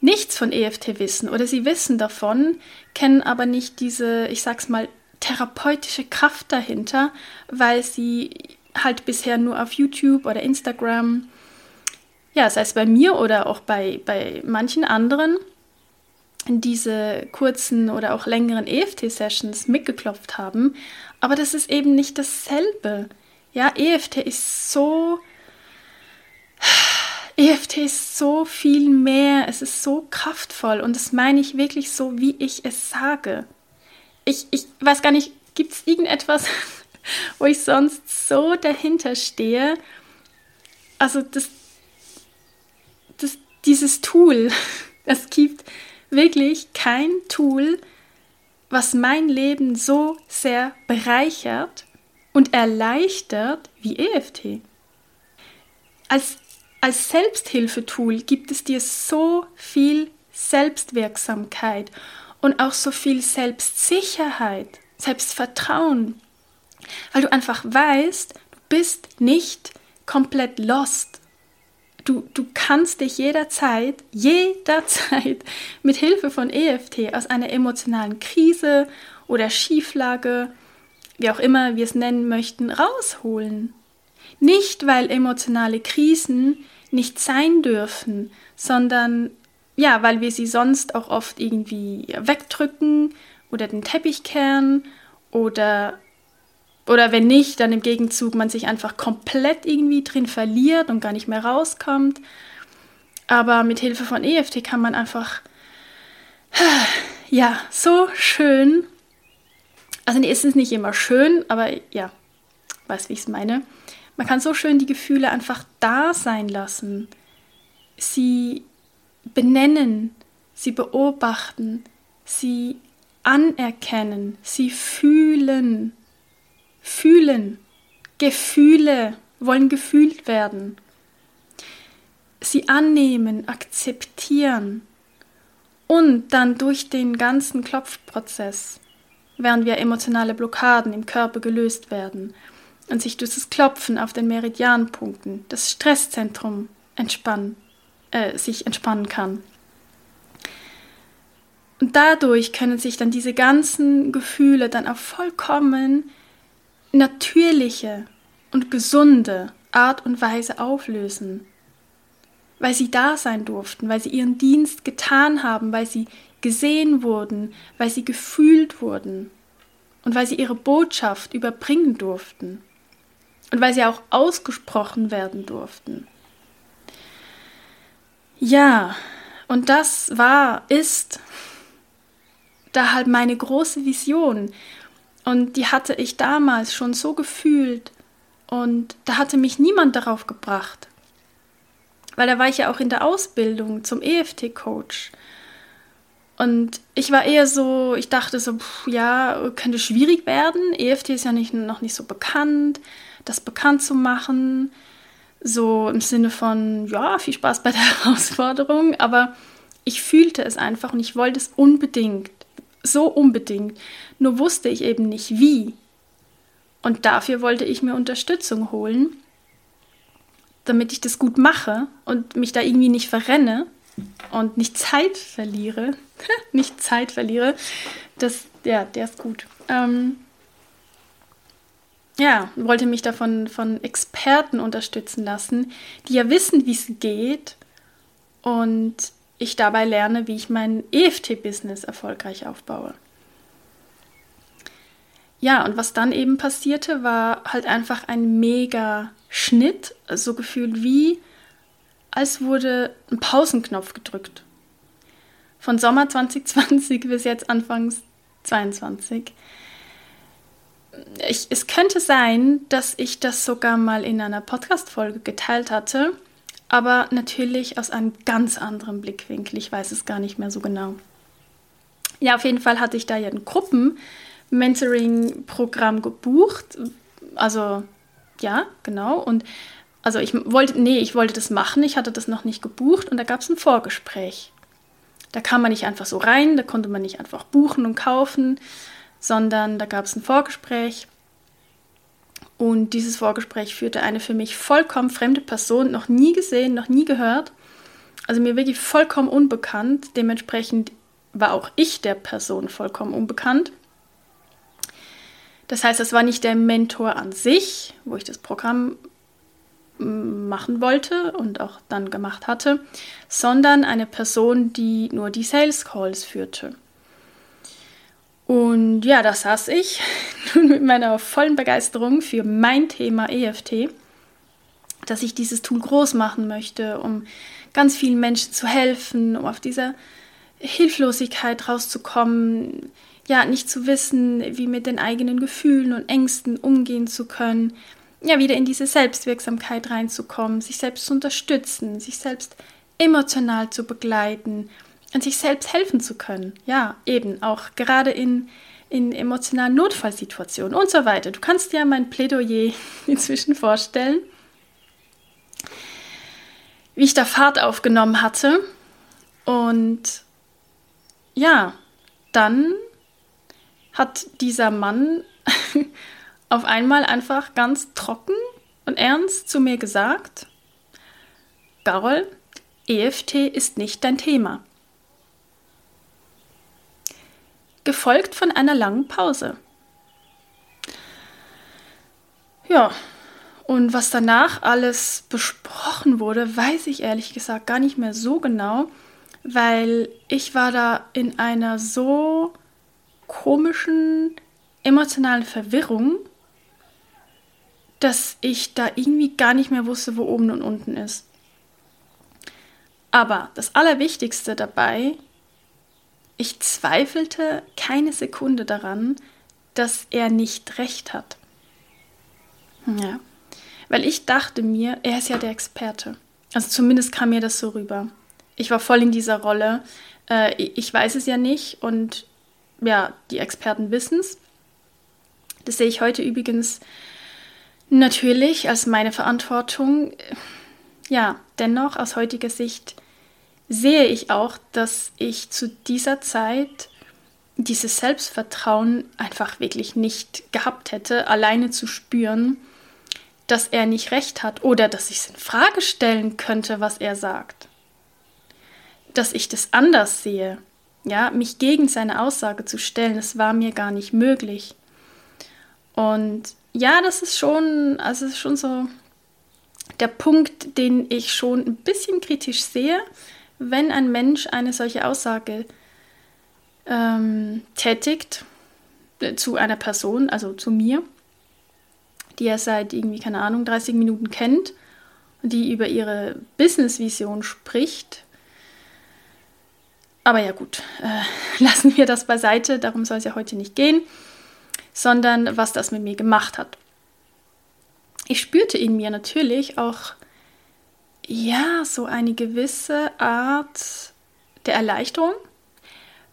nichts von EFT wissen oder sie wissen davon, kennen aber nicht diese, ich sag's mal, therapeutische Kraft dahinter, weil sie halt bisher nur auf YouTube oder Instagram, ja, sei es bei mir oder auch bei, bei manchen anderen, diese kurzen oder auch längeren EFT-Sessions mitgeklopft haben. Aber das ist eben nicht dasselbe. Ja, EFT ist so EFT ist so viel mehr, es ist so kraftvoll und das meine ich wirklich so, wie ich es sage. Ich, ich weiß gar nicht, gibt es irgendetwas, wo ich sonst so dahinter stehe? Also das, das, dieses Tool, (laughs) es gibt wirklich kein Tool, was mein Leben so sehr bereichert und erleichtert wie EFT. Als als Selbsthilfetool gibt es dir so viel Selbstwirksamkeit und auch so viel Selbstsicherheit, Selbstvertrauen, weil du einfach weißt, du bist nicht komplett lost. Du, du kannst dich jederzeit, jederzeit (laughs) mit Hilfe von EFT aus einer emotionalen Krise oder Schieflage, wie auch immer wir es nennen möchten, rausholen. Nicht, weil emotionale Krisen nicht sein dürfen, sondern ja, weil wir sie sonst auch oft irgendwie wegdrücken oder den Teppich kehren oder oder wenn nicht, dann im Gegenzug man sich einfach komplett irgendwie drin verliert und gar nicht mehr rauskommt. Aber mit Hilfe von EFT kann man einfach ja, so schön. Also nee, es ist nicht immer schön, aber ja, weiß, wie ich es meine. Man kann so schön die Gefühle einfach da sein lassen, sie benennen, sie beobachten, sie anerkennen, sie fühlen, fühlen. Gefühle wollen gefühlt werden. Sie annehmen, akzeptieren und dann durch den ganzen Klopfprozess, während wir emotionale Blockaden im Körper gelöst werden, und sich durch das Klopfen auf den Meridianpunkten das Stresszentrum entspannen, äh, sich entspannen kann. Und dadurch können sich dann diese ganzen Gefühle dann auf vollkommen natürliche und gesunde Art und Weise auflösen, weil sie da sein durften, weil sie ihren Dienst getan haben, weil sie gesehen wurden, weil sie gefühlt wurden und weil sie ihre Botschaft überbringen durften und weil sie auch ausgesprochen werden durften. Ja, und das war, ist da halt meine große Vision. Und die hatte ich damals schon so gefühlt. Und da hatte mich niemand darauf gebracht. Weil da war ich ja auch in der Ausbildung zum EFT-Coach. Und ich war eher so, ich dachte so, pff, ja, könnte schwierig werden. EFT ist ja nicht, noch nicht so bekannt das bekannt zu machen. So im Sinne von, ja, viel Spaß bei der (laughs) Herausforderung. Aber ich fühlte es einfach und ich wollte es unbedingt. So unbedingt. Nur wusste ich eben nicht wie. Und dafür wollte ich mir Unterstützung holen, damit ich das gut mache und mich da irgendwie nicht verrenne und nicht Zeit verliere. (laughs) nicht Zeit verliere. Das, ja, der ist gut. Ähm, ja, wollte mich davon von Experten unterstützen lassen, die ja wissen, wie es geht und ich dabei lerne, wie ich mein EFT-Business erfolgreich aufbaue. Ja, und was dann eben passierte, war halt einfach ein mega Schnitt, so gefühlt wie, als wurde ein Pausenknopf gedrückt. Von Sommer 2020 (laughs) bis jetzt Anfangs 2022 ich, es könnte sein, dass ich das sogar mal in einer Podcast-Folge geteilt hatte, aber natürlich aus einem ganz anderen Blickwinkel. Ich weiß es gar nicht mehr so genau. Ja, auf jeden Fall hatte ich da ja ein Gruppen-Mentoring-Programm gebucht. Also, ja, genau. Und also ich wollte, nee, ich wollte das machen, ich hatte das noch nicht gebucht und da gab es ein Vorgespräch. Da kam man nicht einfach so rein, da konnte man nicht einfach buchen und kaufen, sondern da gab es ein Vorgespräch. Und dieses Vorgespräch führte eine für mich vollkommen fremde Person, noch nie gesehen, noch nie gehört. Also mir wirklich vollkommen unbekannt. Dementsprechend war auch ich der Person vollkommen unbekannt. Das heißt, es war nicht der Mentor an sich, wo ich das Programm machen wollte und auch dann gemacht hatte, sondern eine Person, die nur die Sales Calls führte. Und ja, da saß ich (laughs) nun mit meiner vollen Begeisterung für mein Thema EFT, dass ich dieses Tool groß machen möchte, um ganz vielen Menschen zu helfen, um auf dieser Hilflosigkeit rauszukommen, ja, nicht zu wissen, wie mit den eigenen Gefühlen und Ängsten umgehen zu können, ja, wieder in diese Selbstwirksamkeit reinzukommen, sich selbst zu unterstützen, sich selbst emotional zu begleiten und sich selbst helfen zu können. Ja, eben auch gerade in, in emotionalen Notfallsituationen und so weiter. Du kannst dir mein Plädoyer (laughs) inzwischen vorstellen, wie ich da Fahrt aufgenommen hatte. Und ja, dann hat dieser Mann (laughs) auf einmal einfach ganz trocken und ernst zu mir gesagt, Garol, EFT ist nicht dein Thema. Gefolgt von einer langen Pause. Ja, und was danach alles besprochen wurde, weiß ich ehrlich gesagt gar nicht mehr so genau, weil ich war da in einer so komischen emotionalen Verwirrung, dass ich da irgendwie gar nicht mehr wusste, wo oben und unten ist. Aber das Allerwichtigste dabei, ich zweifelte keine Sekunde daran, dass er nicht recht hat. Ja, weil ich dachte mir, er ist ja der Experte. Also zumindest kam mir das so rüber. Ich war voll in dieser Rolle. Äh, ich weiß es ja nicht und ja, die Experten wissen es. Das sehe ich heute übrigens natürlich als meine Verantwortung. Ja, dennoch aus heutiger Sicht sehe ich auch, dass ich zu dieser Zeit dieses Selbstvertrauen einfach wirklich nicht gehabt hätte, alleine zu spüren, dass er nicht recht hat oder dass ich es in Frage stellen könnte, was er sagt. Dass ich das anders sehe. Ja, mich gegen seine Aussage zu stellen, das war mir gar nicht möglich. Und ja, das ist schon, also ist schon so der Punkt, den ich schon ein bisschen kritisch sehe, wenn ein Mensch eine solche Aussage ähm, tätigt äh, zu einer Person, also zu mir, die er seit irgendwie, keine Ahnung, 30 Minuten kennt und die über ihre Business-Vision spricht aber ja gut, äh, (laughs) lassen wir das beiseite, darum soll es ja heute nicht gehen, sondern was das mit mir gemacht hat. Ich spürte in mir natürlich auch, ja, so eine gewisse Art der Erleichterung,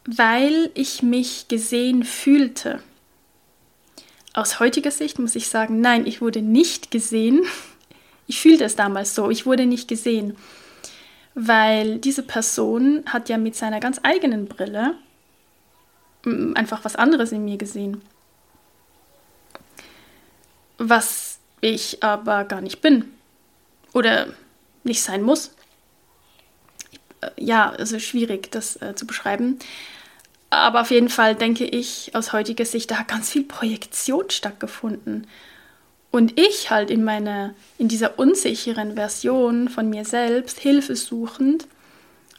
weil ich mich gesehen fühlte. Aus heutiger Sicht muss ich sagen, nein, ich wurde nicht gesehen. (laughs) Ich fühlte es damals so, ich wurde nicht gesehen weil diese Person hat ja mit seiner ganz eigenen Brille einfach was anderes in mir gesehen. Was ich aber gar nicht bin oder nicht sein muss. Äh, ja, also schwierig, das äh, zu beschreiben. Aber auf jeden Fall denke ich aus heutiger Sicht, da hat ganz viel Projektion stattgefunden. Und ich halt in meiner, in dieser unsicheren Version von mir selbst, Hilfe suchend,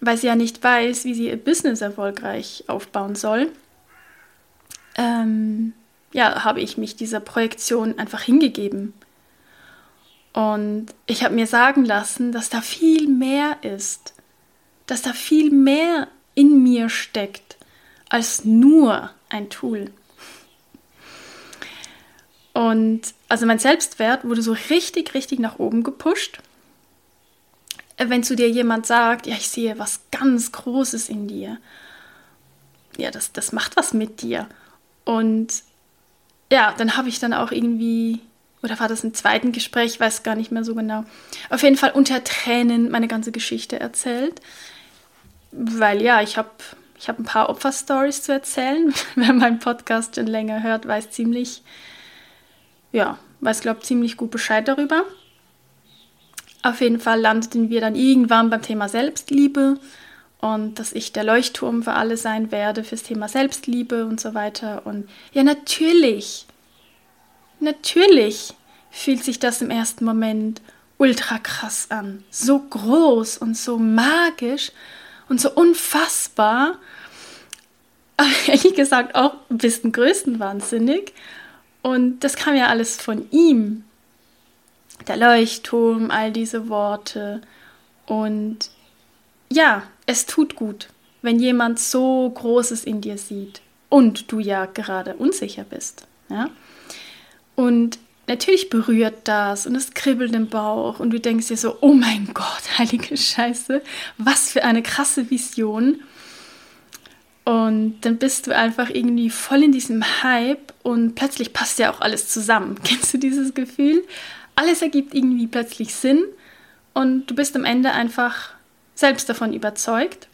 weil sie ja nicht weiß, wie sie ihr Business erfolgreich aufbauen soll, ähm, ja, habe ich mich dieser Projektion einfach hingegeben. Und ich habe mir sagen lassen, dass da viel mehr ist, dass da viel mehr in mir steckt als nur ein Tool. Und also mein Selbstwert wurde so richtig, richtig nach oben gepusht. Wenn zu dir jemand sagt, ja, ich sehe was ganz Großes in dir, ja, das, das macht was mit dir. Und ja, dann habe ich dann auch irgendwie, oder war das ein zweiten Gespräch, ich weiß gar nicht mehr so genau, auf jeden Fall unter Tränen meine ganze Geschichte erzählt. Weil ja, ich habe ich hab ein paar Opferstories zu erzählen. (laughs) Wer meinen Podcast schon länger hört, weiß ziemlich, ja, weiß, glaube ich, ziemlich gut Bescheid darüber. Auf jeden Fall landeten wir dann irgendwann beim Thema Selbstliebe und dass ich der Leuchtturm für alle sein werde fürs Thema Selbstliebe und so weiter. Und ja, natürlich, natürlich fühlt sich das im ersten Moment ultra krass an. So groß und so magisch und so unfassbar. aber (laughs) ehrlich gesagt auch bis zum größten wahnsinnig. Und das kam ja alles von ihm. Der Leuchtturm, all diese Worte. Und ja, es tut gut, wenn jemand so Großes in dir sieht und du ja gerade unsicher bist. Ja? Und natürlich berührt das und es kribbelt im Bauch und du denkst dir so, oh mein Gott, (laughs) heilige Scheiße, was für eine krasse Vision. Und dann bist du einfach irgendwie voll in diesem Hype und plötzlich passt ja auch alles zusammen. (laughs) Kennst du dieses Gefühl? Alles ergibt irgendwie plötzlich Sinn und du bist am Ende einfach selbst davon überzeugt,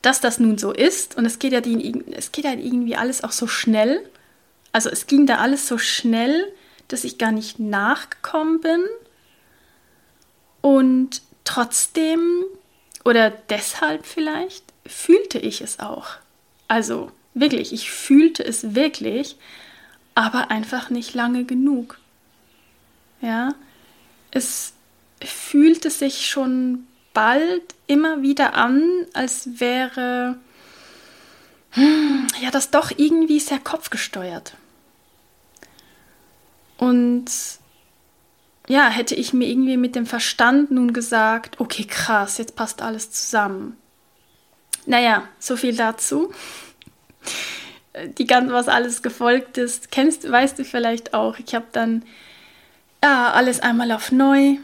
dass das nun so ist. Und es geht ja, die, es geht ja irgendwie alles auch so schnell. Also es ging da alles so schnell, dass ich gar nicht nachgekommen bin. Und trotzdem oder deshalb vielleicht fühlte ich es auch. Also wirklich, ich fühlte es wirklich, aber einfach nicht lange genug. Ja, es fühlte sich schon bald immer wieder an, als wäre hm, ja das doch irgendwie sehr kopfgesteuert. Und ja, hätte ich mir irgendwie mit dem Verstand nun gesagt, okay, krass, jetzt passt alles zusammen. Naja, so viel dazu. Die ganze, was alles gefolgt ist, kennst, weißt du vielleicht auch. Ich habe dann ja, alles einmal auf neu,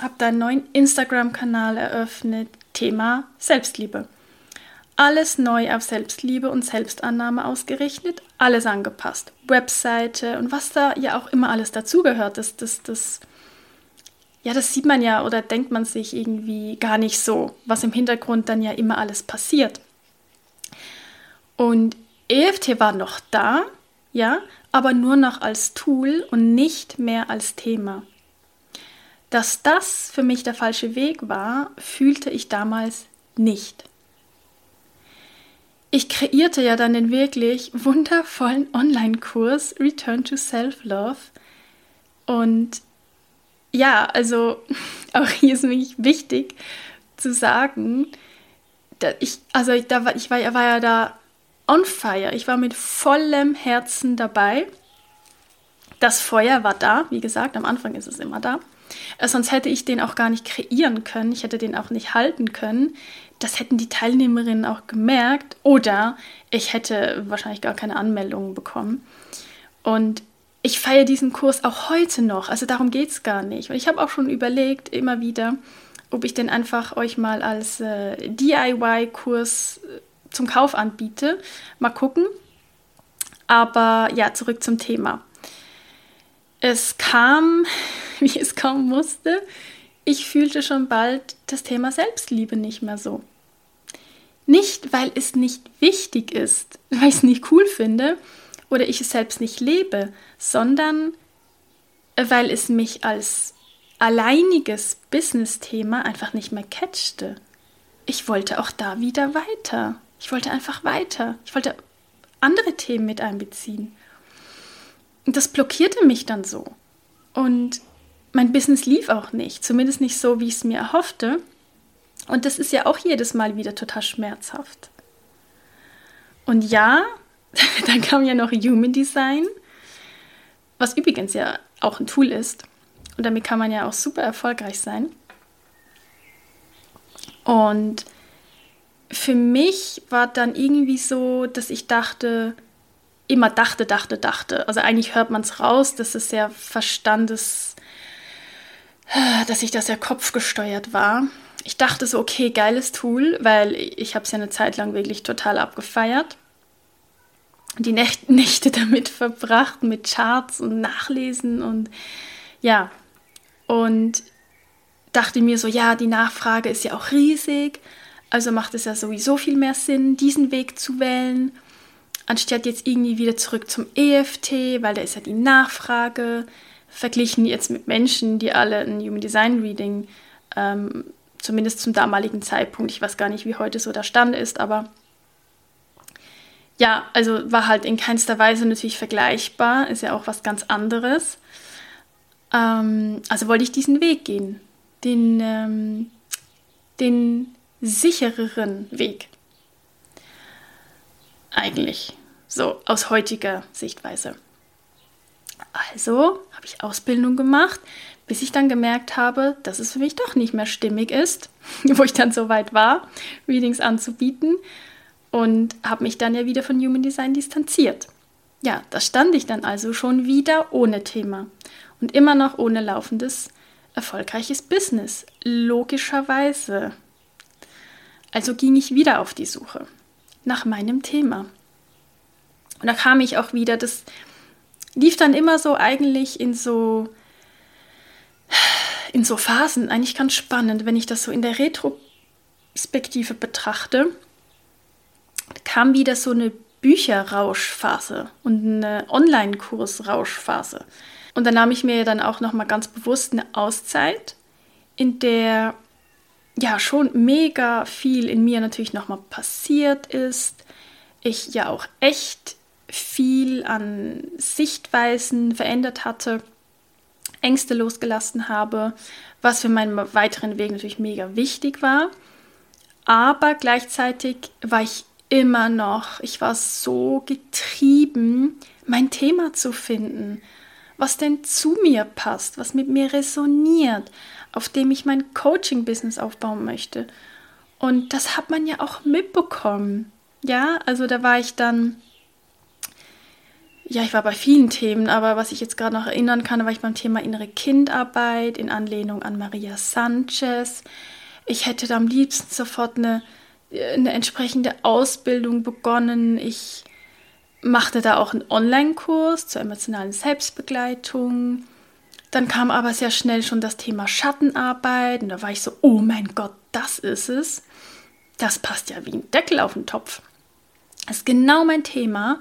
habe dann einen neuen Instagram-Kanal eröffnet, Thema Selbstliebe. Alles neu auf Selbstliebe und Selbstannahme ausgerichtet, alles angepasst. Webseite und was da ja auch immer alles dazugehört, das, das, das, ja, das sieht man ja oder denkt man sich irgendwie gar nicht so, was im Hintergrund dann ja immer alles passiert. Und EFT war noch da, ja, aber nur noch als Tool und nicht mehr als Thema. Dass das für mich der falsche Weg war, fühlte ich damals nicht. Ich kreierte ja dann den wirklich wundervollen Online-Kurs Return to Self-Love. Und ja, also (laughs) auch hier ist wirklich wichtig zu sagen, ich, also ich, da war, ich war, war ja da on fire. Ich war mit vollem Herzen dabei. Das Feuer war da, wie gesagt, am Anfang ist es immer da. Äh, sonst hätte ich den auch gar nicht kreieren können, ich hätte den auch nicht halten können. Das hätten die Teilnehmerinnen auch gemerkt oder ich hätte wahrscheinlich gar keine Anmeldungen bekommen. Und ich feiere diesen Kurs auch heute noch, also darum geht es gar nicht. Und ich habe auch schon überlegt, immer wieder, ob ich den einfach euch mal als äh, DIY-Kurs äh, zum Kauf anbiete. Mal gucken. Aber ja, zurück zum Thema. Es kam, (laughs) wie es kommen musste. Ich fühlte schon bald das Thema Selbstliebe nicht mehr so. Nicht, weil es nicht wichtig ist, (laughs) weil ich es nicht cool finde oder ich es selbst nicht lebe, sondern weil es mich als alleiniges Business-Thema einfach nicht mehr catchte. Ich wollte auch da wieder weiter. Ich wollte einfach weiter. Ich wollte andere Themen mit einbeziehen. Und das blockierte mich dann so. Und mein Business lief auch nicht, zumindest nicht so, wie ich es mir erhoffte. Und das ist ja auch jedes Mal wieder total schmerzhaft. Und ja, (laughs) dann kam ja noch Human Design, was übrigens ja auch ein Tool ist. Und damit kann man ja auch super erfolgreich sein. Und für mich war dann irgendwie so, dass ich dachte, immer dachte, dachte, dachte. Also eigentlich hört man es raus, dass es sehr Verstandes, dass ich das sehr kopfgesteuert war. Ich dachte so, okay, geiles Tool, weil ich habe es ja eine Zeit lang wirklich total abgefeiert. Die (laughs) Nächte damit verbracht mit Charts und Nachlesen und ja. Und dachte mir so, ja, die Nachfrage ist ja auch riesig. Also macht es ja sowieso viel mehr Sinn, diesen Weg zu wählen, anstatt jetzt irgendwie wieder zurück zum EFT, weil da ist ja die Nachfrage, verglichen jetzt mit Menschen, die alle ein Human Design Reading, ähm, zumindest zum damaligen Zeitpunkt, ich weiß gar nicht, wie heute so der Stand ist, aber ja, also war halt in keinster Weise natürlich vergleichbar, ist ja auch was ganz anderes. Ähm, also wollte ich diesen Weg gehen, den, ähm, den sichereren Weg. Eigentlich, so aus heutiger Sichtweise. Also habe ich Ausbildung gemacht, bis ich dann gemerkt habe, dass es für mich doch nicht mehr stimmig ist, (laughs) wo ich dann so weit war, Readings anzubieten und habe mich dann ja wieder von Human Design distanziert. Ja, da stand ich dann also schon wieder ohne Thema und immer noch ohne laufendes, erfolgreiches Business. Logischerweise. Also ging ich wieder auf die Suche nach meinem Thema. Und da kam ich auch wieder, das lief dann immer so eigentlich in so in so Phasen, eigentlich ganz spannend, wenn ich das so in der Retrospektive betrachte, kam wieder so eine Bücherrauschphase und eine Online-Kurs-Rauschphase. Und dann nahm ich mir dann auch noch mal ganz bewusst eine Auszeit, in der ja schon mega viel in mir natürlich noch mal passiert ist. Ich ja auch echt viel an Sichtweisen verändert hatte, Ängste losgelassen habe, was für meinen weiteren Weg natürlich mega wichtig war. Aber gleichzeitig war ich immer noch, ich war so getrieben, mein Thema zu finden, was denn zu mir passt, was mit mir resoniert, auf dem ich mein Coaching-Business aufbauen möchte. Und das hat man ja auch mitbekommen. Ja, also da war ich dann ja, ich war bei vielen Themen, aber was ich jetzt gerade noch erinnern kann, war ich beim Thema innere Kindarbeit in Anlehnung an Maria Sanchez. Ich hätte da am liebsten sofort eine, eine entsprechende Ausbildung begonnen. Ich machte da auch einen Online-Kurs zur emotionalen Selbstbegleitung. Dann kam aber sehr schnell schon das Thema Schattenarbeit und da war ich so, oh mein Gott, das ist es. Das passt ja wie ein Deckel auf den Topf. Das ist genau mein Thema.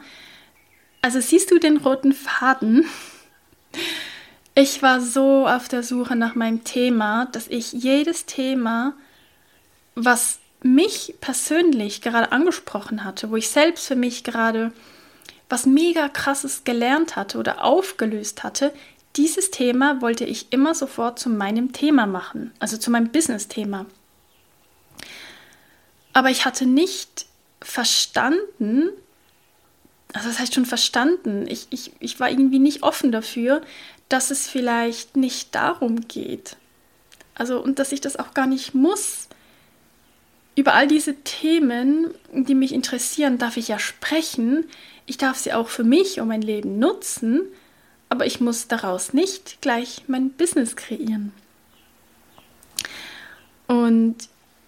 Also siehst du den roten Faden? Ich war so auf der Suche nach meinem Thema, dass ich jedes Thema, was mich persönlich gerade angesprochen hatte, wo ich selbst für mich gerade was mega krasses gelernt hatte oder aufgelöst hatte, dieses Thema wollte ich immer sofort zu meinem Thema machen, also zu meinem Business-Thema. Aber ich hatte nicht verstanden, also das heißt schon verstanden. Ich, ich, ich war irgendwie nicht offen dafür, dass es vielleicht nicht darum geht. Also und dass ich das auch gar nicht muss. Über all diese Themen, die mich interessieren, darf ich ja sprechen. Ich darf sie auch für mich und mein Leben nutzen, aber ich muss daraus nicht gleich mein Business kreieren. Und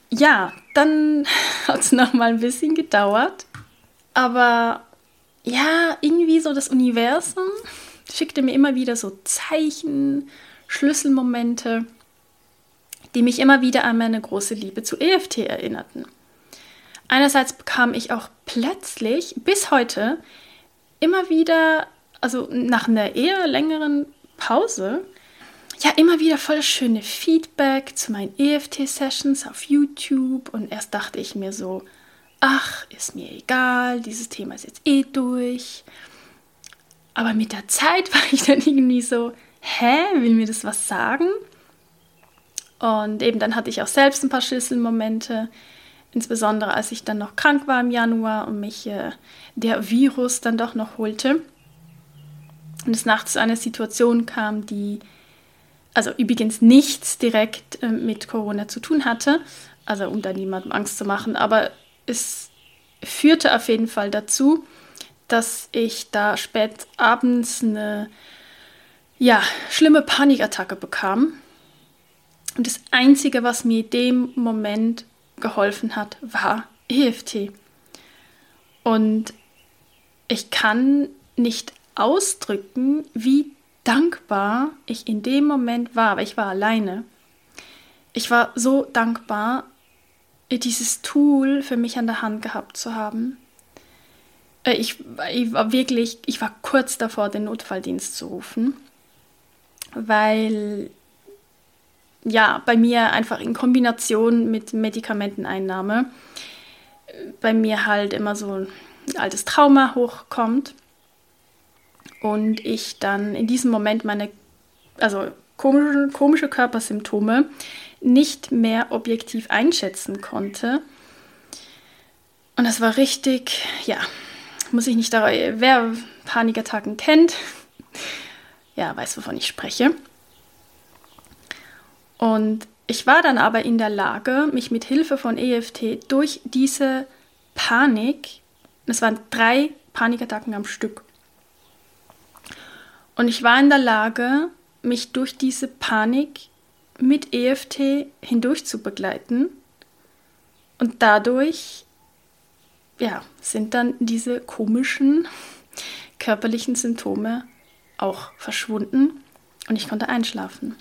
ja, dann (laughs) hat es noch mal ein bisschen gedauert, aber ja, irgendwie so das Universum schickte mir immer wieder so Zeichen, Schlüsselmomente, die mich immer wieder an meine große Liebe zu EFT erinnerten. Einerseits bekam ich auch plötzlich bis heute immer wieder, also nach einer eher längeren Pause, ja, immer wieder voll schöne Feedback zu meinen EFT-Sessions auf YouTube und erst dachte ich mir so, ach, ist mir egal, dieses Thema ist jetzt eh durch. Aber mit der Zeit (laughs) war ich dann irgendwie so, hä, will mir das was sagen? Und eben dann hatte ich auch selbst ein paar Schlüsselmomente, insbesondere als ich dann noch krank war im Januar und mich äh, der Virus dann doch noch holte. Und es nachts zu einer Situation kam, die also übrigens nichts direkt äh, mit Corona zu tun hatte, also um da niemandem Angst zu machen, aber es führte auf jeden Fall dazu, dass ich da spät abends eine ja, schlimme Panikattacke bekam. Und das Einzige, was mir in dem Moment geholfen hat, war EFT. Und ich kann nicht ausdrücken, wie dankbar ich in dem Moment war, aber ich war alleine. Ich war so dankbar, dieses Tool für mich an der Hand gehabt zu haben. Äh, ich, ich war wirklich, ich war kurz davor, den Notfalldienst zu rufen, weil ja, bei mir einfach in Kombination mit Medikamenteneinnahme äh, bei mir halt immer so ein altes Trauma hochkommt und ich dann in diesem Moment meine, also komische, komische Körpersymptome nicht mehr objektiv einschätzen konnte. Und das war richtig, ja, muss ich nicht darüber, wer Panikattacken kennt, ja, weiß, wovon ich spreche. Und ich war dann aber in der Lage, mich mit Hilfe von EFT durch diese Panik, es waren drei Panikattacken am Stück, und ich war in der Lage, mich durch diese Panik mit EFT hindurch zu begleiten. Und dadurch, ja, sind dann diese komischen (laughs) körperlichen Symptome auch verschwunden und ich konnte einschlafen.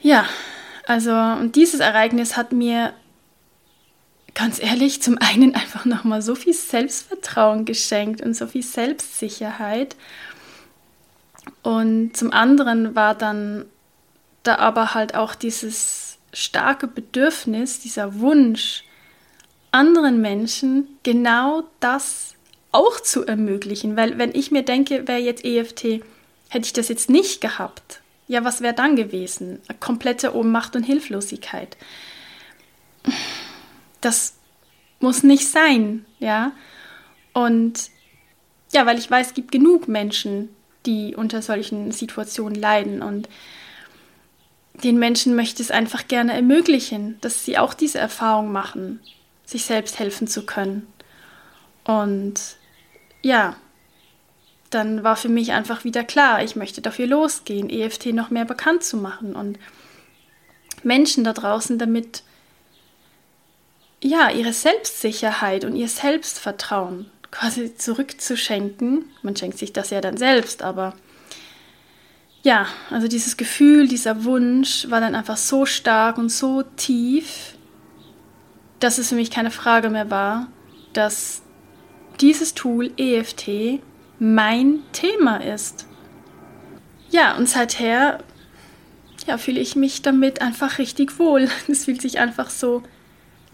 Ja, also und dieses Ereignis hat mir ganz ehrlich zum einen einfach nochmal so viel Selbstvertrauen geschenkt und so viel Selbstsicherheit und zum anderen war dann da aber halt auch dieses starke Bedürfnis, dieser Wunsch, anderen Menschen genau das auch zu ermöglichen. Weil wenn ich mir denke, wäre jetzt EFT, hätte ich das jetzt nicht gehabt, ja, was wäre dann gewesen? Eine komplette Ohnmacht und Hilflosigkeit. Das muss nicht sein, ja. Und ja, weil ich weiß, es gibt genug Menschen, die unter solchen Situationen leiden. Und den Menschen möchte es einfach gerne ermöglichen, dass sie auch diese Erfahrung machen, sich selbst helfen zu können. Und ja, dann war für mich einfach wieder klar, ich möchte dafür losgehen, EFT noch mehr bekannt zu machen und Menschen da draußen damit ja, ihre Selbstsicherheit und ihr Selbstvertrauen quasi zurückzuschenken. Man schenkt sich das ja dann selbst, aber ja, also dieses Gefühl, dieser Wunsch war dann einfach so stark und so tief, dass es für mich keine Frage mehr war, dass dieses Tool EFT mein Thema ist. Ja, und seither ja, fühle ich mich damit einfach richtig wohl. (laughs) Es fühlt sich einfach so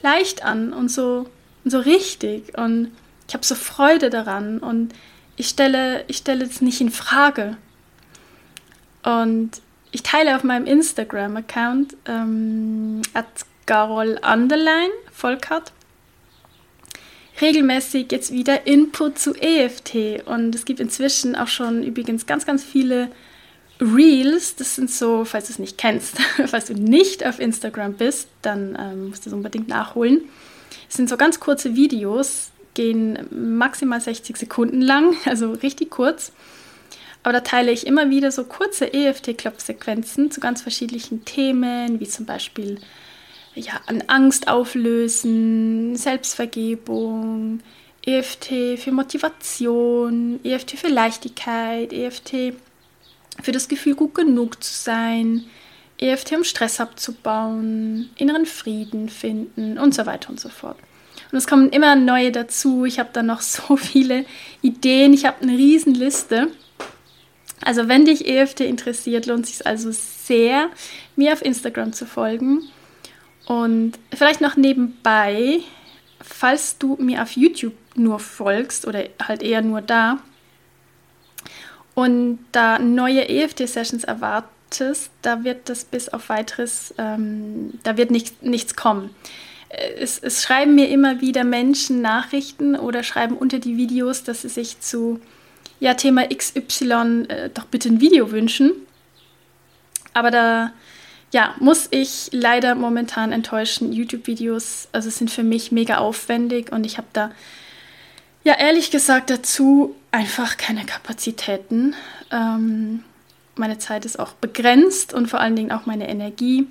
leicht an und so, und so richtig. Und ich habe so Freude daran und ich stelle, ich stelle es nicht in Frage. Und ich teile auf meinem Instagram-Account ähm, at Garol Underline Volkart regelmäßig jetzt wieder Input zu EFT und es gibt inzwischen auch schon übrigens ganz, ganz viele Reels. Das sind so, falls du es nicht kennst, (laughs) falls du nicht auf Instagram bist, dann ähm, musst du es unbedingt nachholen. Es sind so ganz kurze Videos, gehen maximal 60 Sekunden lang, (laughs) also richtig kurz. Aber da teile ich immer wieder so kurze EFT-Klopfsequenzen zu ganz verschiedenen Themen, wie zum Beispiel ja, an Angst auflösen, Selbstvergebung, EFT für Motivation, EFT für Leichtigkeit, EFT für das Gefühl, gut genug zu sein, EFT, um Stress abzubauen, inneren Frieden finden und so weiter und so fort. Und es kommen immer neue dazu. Ich habe da noch (laughs) so viele Ideen. Ich habe eine Riesenliste. Also wenn dich EFT interessiert, lohnt es sich also sehr, mir auf Instagram zu folgen. Und vielleicht noch nebenbei, falls du mir auf YouTube nur folgst oder halt eher nur da und da neue EFT-Sessions erwartest, da wird das bis auf weiteres, ähm, da wird nicht, nichts kommen es, es, schreiben mir immer wieder Menschen Nachrichten oder schreiben unter die Videos, dass sie sich zu ja, Thema XY äh, doch bitte ein Video wünschen. Aber da ja, muss ich leider momentan enttäuschen. YouTube-Videos also sind für mich mega aufwendig und ich habe da ja ehrlich gesagt dazu einfach keine Kapazitäten. Ähm, meine Zeit ist auch begrenzt und vor allen Dingen auch meine Energie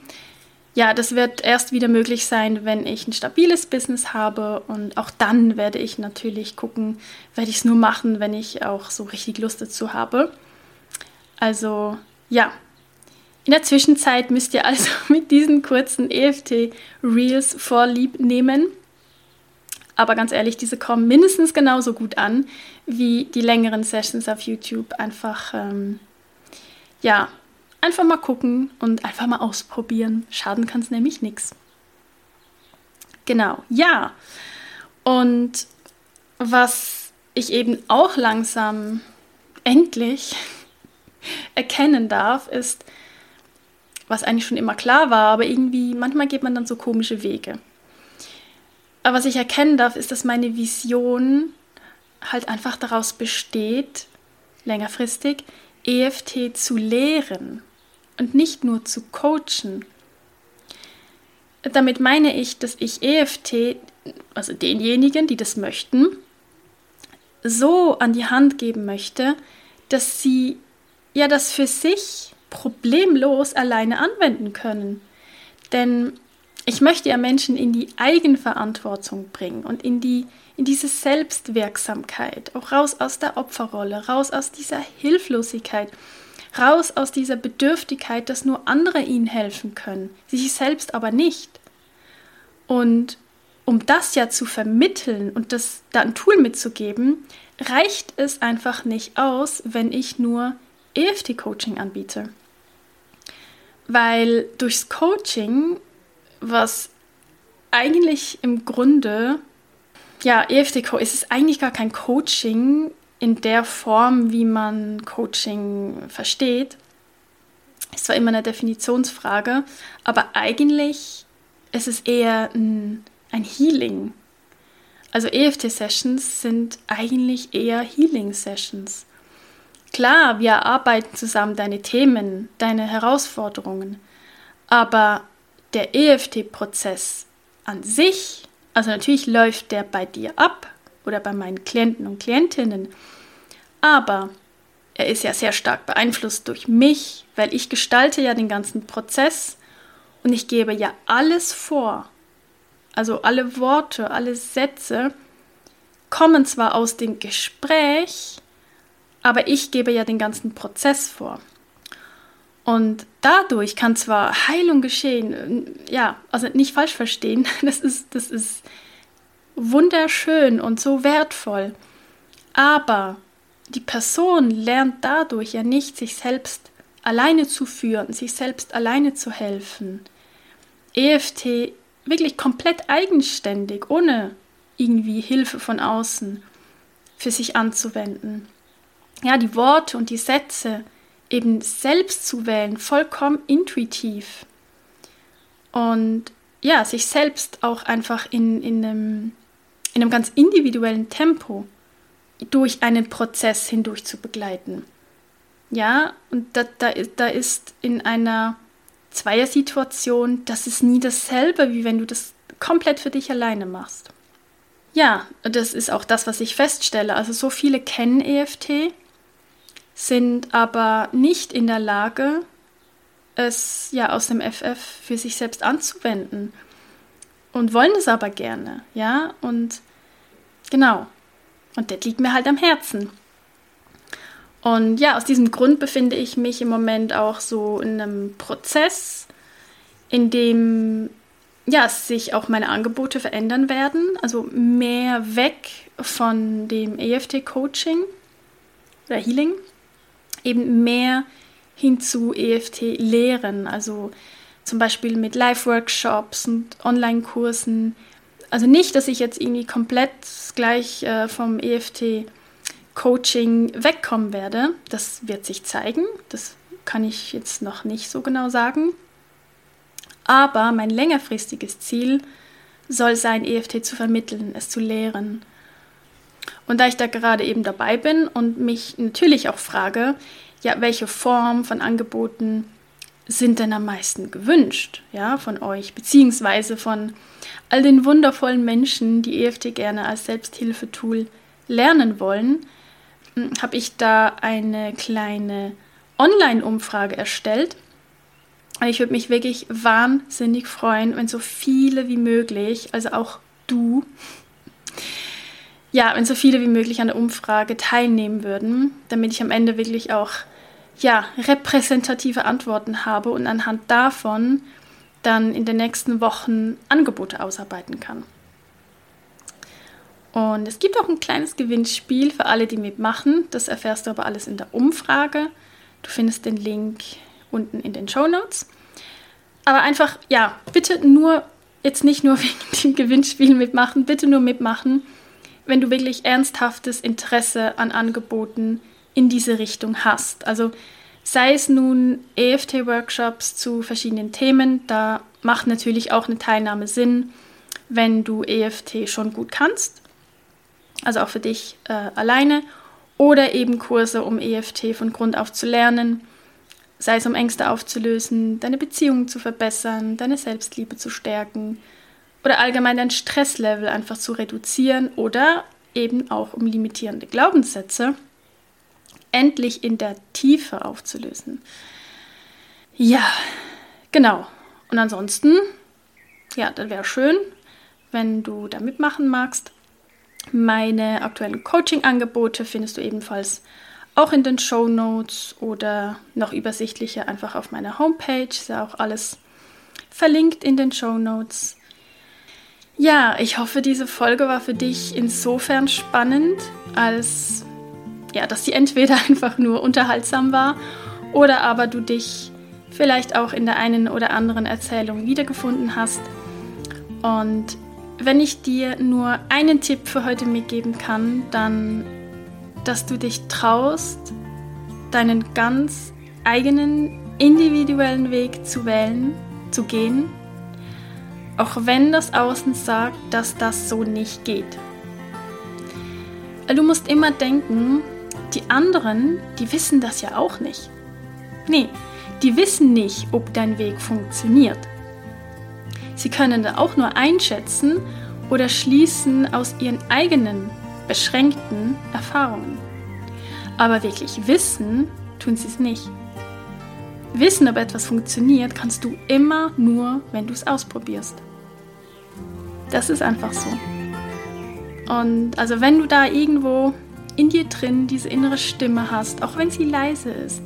ja, das wird erst wieder möglich sein, wenn ich ein stabiles Business habe und auch dann werde ich natürlich gucken, werde ich es nur machen, wenn ich auch so richtig Lust dazu habe. Also ja, in der Zwischenzeit müsst ihr also (laughs) mit diesen kurzen EFT-Reels vorlieb nehmen. Aber ganz ehrlich, diese kommen mindestens genauso gut an wie die längeren Sessions auf YouTube. Einfach, ähm, ja, Einfach mal gucken und einfach mal ausprobieren. Schaden kann es nämlich nichts. Genau, ja. Und was ich eben auch langsam endlich (laughs) erkennen darf, ist, was eigentlich schon immer klar war, aber irgendwie manchmal geht man dann so komische Wege. Aber was ich erkennen darf, ist, dass meine Vision halt einfach daraus besteht, längerfristig EFT zu lehren und nicht nur zu coachen. Damit meine ich, dass ich EFT, also denjenigen, die das möchten, so an die Hand geben möchte, dass sie ja das für sich problemlos alleine anwenden können. Denn ich möchte ja Menschen in die Eigenverantwortung bringen und in, die, in diese Selbstwirksamkeit, auch raus aus der Opferrolle, raus aus dieser Hilflosigkeit, raus aus dieser Bedürftigkeit, dass nur andere ihnen helfen können, sich selbst aber nicht. Und um das ja zu vermitteln und das da ein Tool mitzugeben, reicht es einfach nicht aus, wenn ich nur EFT-Coaching anbiete. Weil durchs Coaching, was eigentlich im Grunde, ja, EFT ist es eigentlich gar kein Coaching in der Form, wie man Coaching versteht. Ist zwar immer eine Definitionsfrage, aber eigentlich ist es eher ein, ein Healing. Also EFT-Sessions sind eigentlich eher Healing-Sessions. Klar, wir arbeiten zusammen deine Themen, deine Herausforderungen, aber der EFT-Prozess an sich, also natürlich läuft der bei dir ab oder bei meinen Klienten und Klientinnen, aber er ist ja sehr stark beeinflusst durch mich, weil ich gestalte ja den ganzen Prozess und ich gebe ja alles vor. Also alle Worte, alle Sätze kommen zwar aus dem Gespräch, aber ich gebe ja den ganzen Prozess vor. Und dadurch kann zwar Heilung geschehen, ja, also nicht falsch verstehen, (laughs) das ist, das ist wunderschön und so wertvoll. Aber die Person lernt dadurch ja nicht, sich selbst alleine zu führen, sich selbst alleine zu helfen. EFT wirklich komplett eigenständig, ohne irgendwie Hilfe von außen für sich anzuwenden ja, die Worte und die Sätze eben selbst zu wählen, vollkommen intuitiv. Und ja, sich selbst auch einfach in, in, einem, in einem ganz individuellen Tempo durch einen Prozess hindurch zu begleiten. Ja, und da, da, da ist in einer Zweiersituation, das ist nie dasselbe, wie wenn du das komplett für dich alleine machst. Ja, das ist auch das, was ich feststelle. Also so viele kennen EFT, sind aber nicht in der Lage, es ja aus dem FF für sich selbst anzuwenden und wollen es aber gerne, ja, und genau. Und das liegt mir halt am Herzen. Und ja, aus diesem Grund befinde ich mich im Moment auch so in einem Prozess, in dem ja, sich auch meine Angebote verändern werden, also mehr weg von dem EFT-Coaching oder Healing eben mehr hin zu EFT-Lehren, also zum Beispiel mit Live-Workshops und Online-Kursen. Also nicht, dass ich jetzt irgendwie komplett gleich äh, vom EFT-Coaching wegkommen werde. Das wird sich zeigen. Das kann ich jetzt noch nicht so genau sagen. Aber mein längerfristiges Ziel soll sein, EFT zu vermitteln, es zu lehren. Und da ich da gerade eben dabei bin und mich natürlich auch frage, ja, welche Form von Angeboten sind denn am meisten gewünscht, ja, von euch, beziehungsweise von all den wundervollen Menschen, die EFT gerne als Selbsthilfetool lernen wollen, hm, habe ich da eine kleine Online-Umfrage erstellt. Ich würde mich wirklich wahnsinnig freuen, wenn so viele wie möglich, also auch du, ja, wenn so viele wie möglich an der Umfrage teilnehmen würden, damit ich am Ende wirklich auch ja, repräsentative Antworten habe und anhand davon dann in den nächsten Wochen Angebote ausarbeiten kann. Und es gibt auch ein kleines Gewinnspiel für alle, die mitmachen. Das erfährst du aber alles in der Umfrage. Du findest den Link unten in den Show Notes. Aber einfach, ja, bitte nur, jetzt nicht nur (laughs) wegen dem Gewinnspiel mitmachen, bitte nur mitmachen, wenn du wirklich ernsthaftes Interesse an Angeboten in diese Richtung hast. Also sei es nun EFT-Workshops zu verschiedenen Themen, da macht natürlich auch eine Teilnahme Sinn, wenn du EFT schon gut kannst. also auch für dich äh, alleine, oder eben Kurse, um EFT von Grund auf zu lernen, sei es um Ängste aufzulösen, deine Beziehungen zu verbessern, deine Selbstliebe zu stärken oder allgemein dein Stresslevel einfach zu reduzieren oder eben auch um limitierende Glaubenssätze endlich in der Tiefe aufzulösen. Ja, genau. Und ansonsten, ja, dann wäre schön, wenn du da mitmachen magst. Meine aktuellen Coaching-Angebote findest du ebenfalls auch in den Show Notes oder noch übersichtlicher einfach auf meiner Homepage. Ist ja auch alles verlinkt in den Show Notes. Ja, ich hoffe, diese Folge war für dich insofern spannend, als ja, dass sie entweder (laughs) einfach nur unterhaltsam war oder aber du dich vielleicht auch in der einen oder anderen Erzählung wiedergefunden hast. Und wenn ich dir nur einen Tipp für heute mitgeben kann, dann, dass du dich traust, deinen ganz eigenen individuellen Weg zu wählen, zu gehen, auch wenn das Außen sagt, dass das so nicht geht. Du musst immer denken, die anderen, die wissen das ja auch nicht. Nee, die wissen nicht, ob dein Weg funktioniert. Sie können da auch nur einschätzen oder schließen aus ihren eigenen beschränkten Erfahrungen. Aber wirklich wissen tun sie es nicht. Wissen, ob etwas funktioniert, kannst du immer nur, wenn du es ausprobierst. Das ist einfach so. Und also wenn du da irgendwo in dir drin diese innere Stimme hast, auch wenn sie leise ist,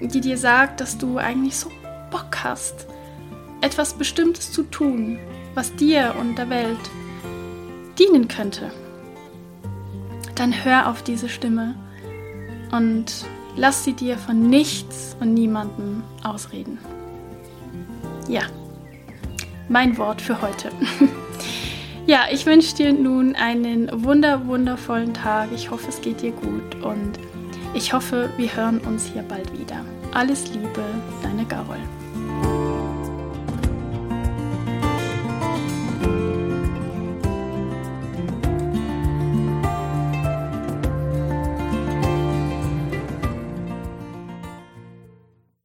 die dir sagt, dass du eigentlich so Bock hast, etwas Bestimmtes zu tun, was dir und der Welt dienen könnte, dann hör auf diese Stimme und lass sie dir von nichts und niemandem ausreden. Ja, mein Wort für heute. (laughs) Ja, ich wünsche dir nun einen wunder, wundervollen Tag. Ich hoffe, es geht dir gut und ich hoffe, wir hören uns hier bald wieder. Alles Liebe, deine Garol.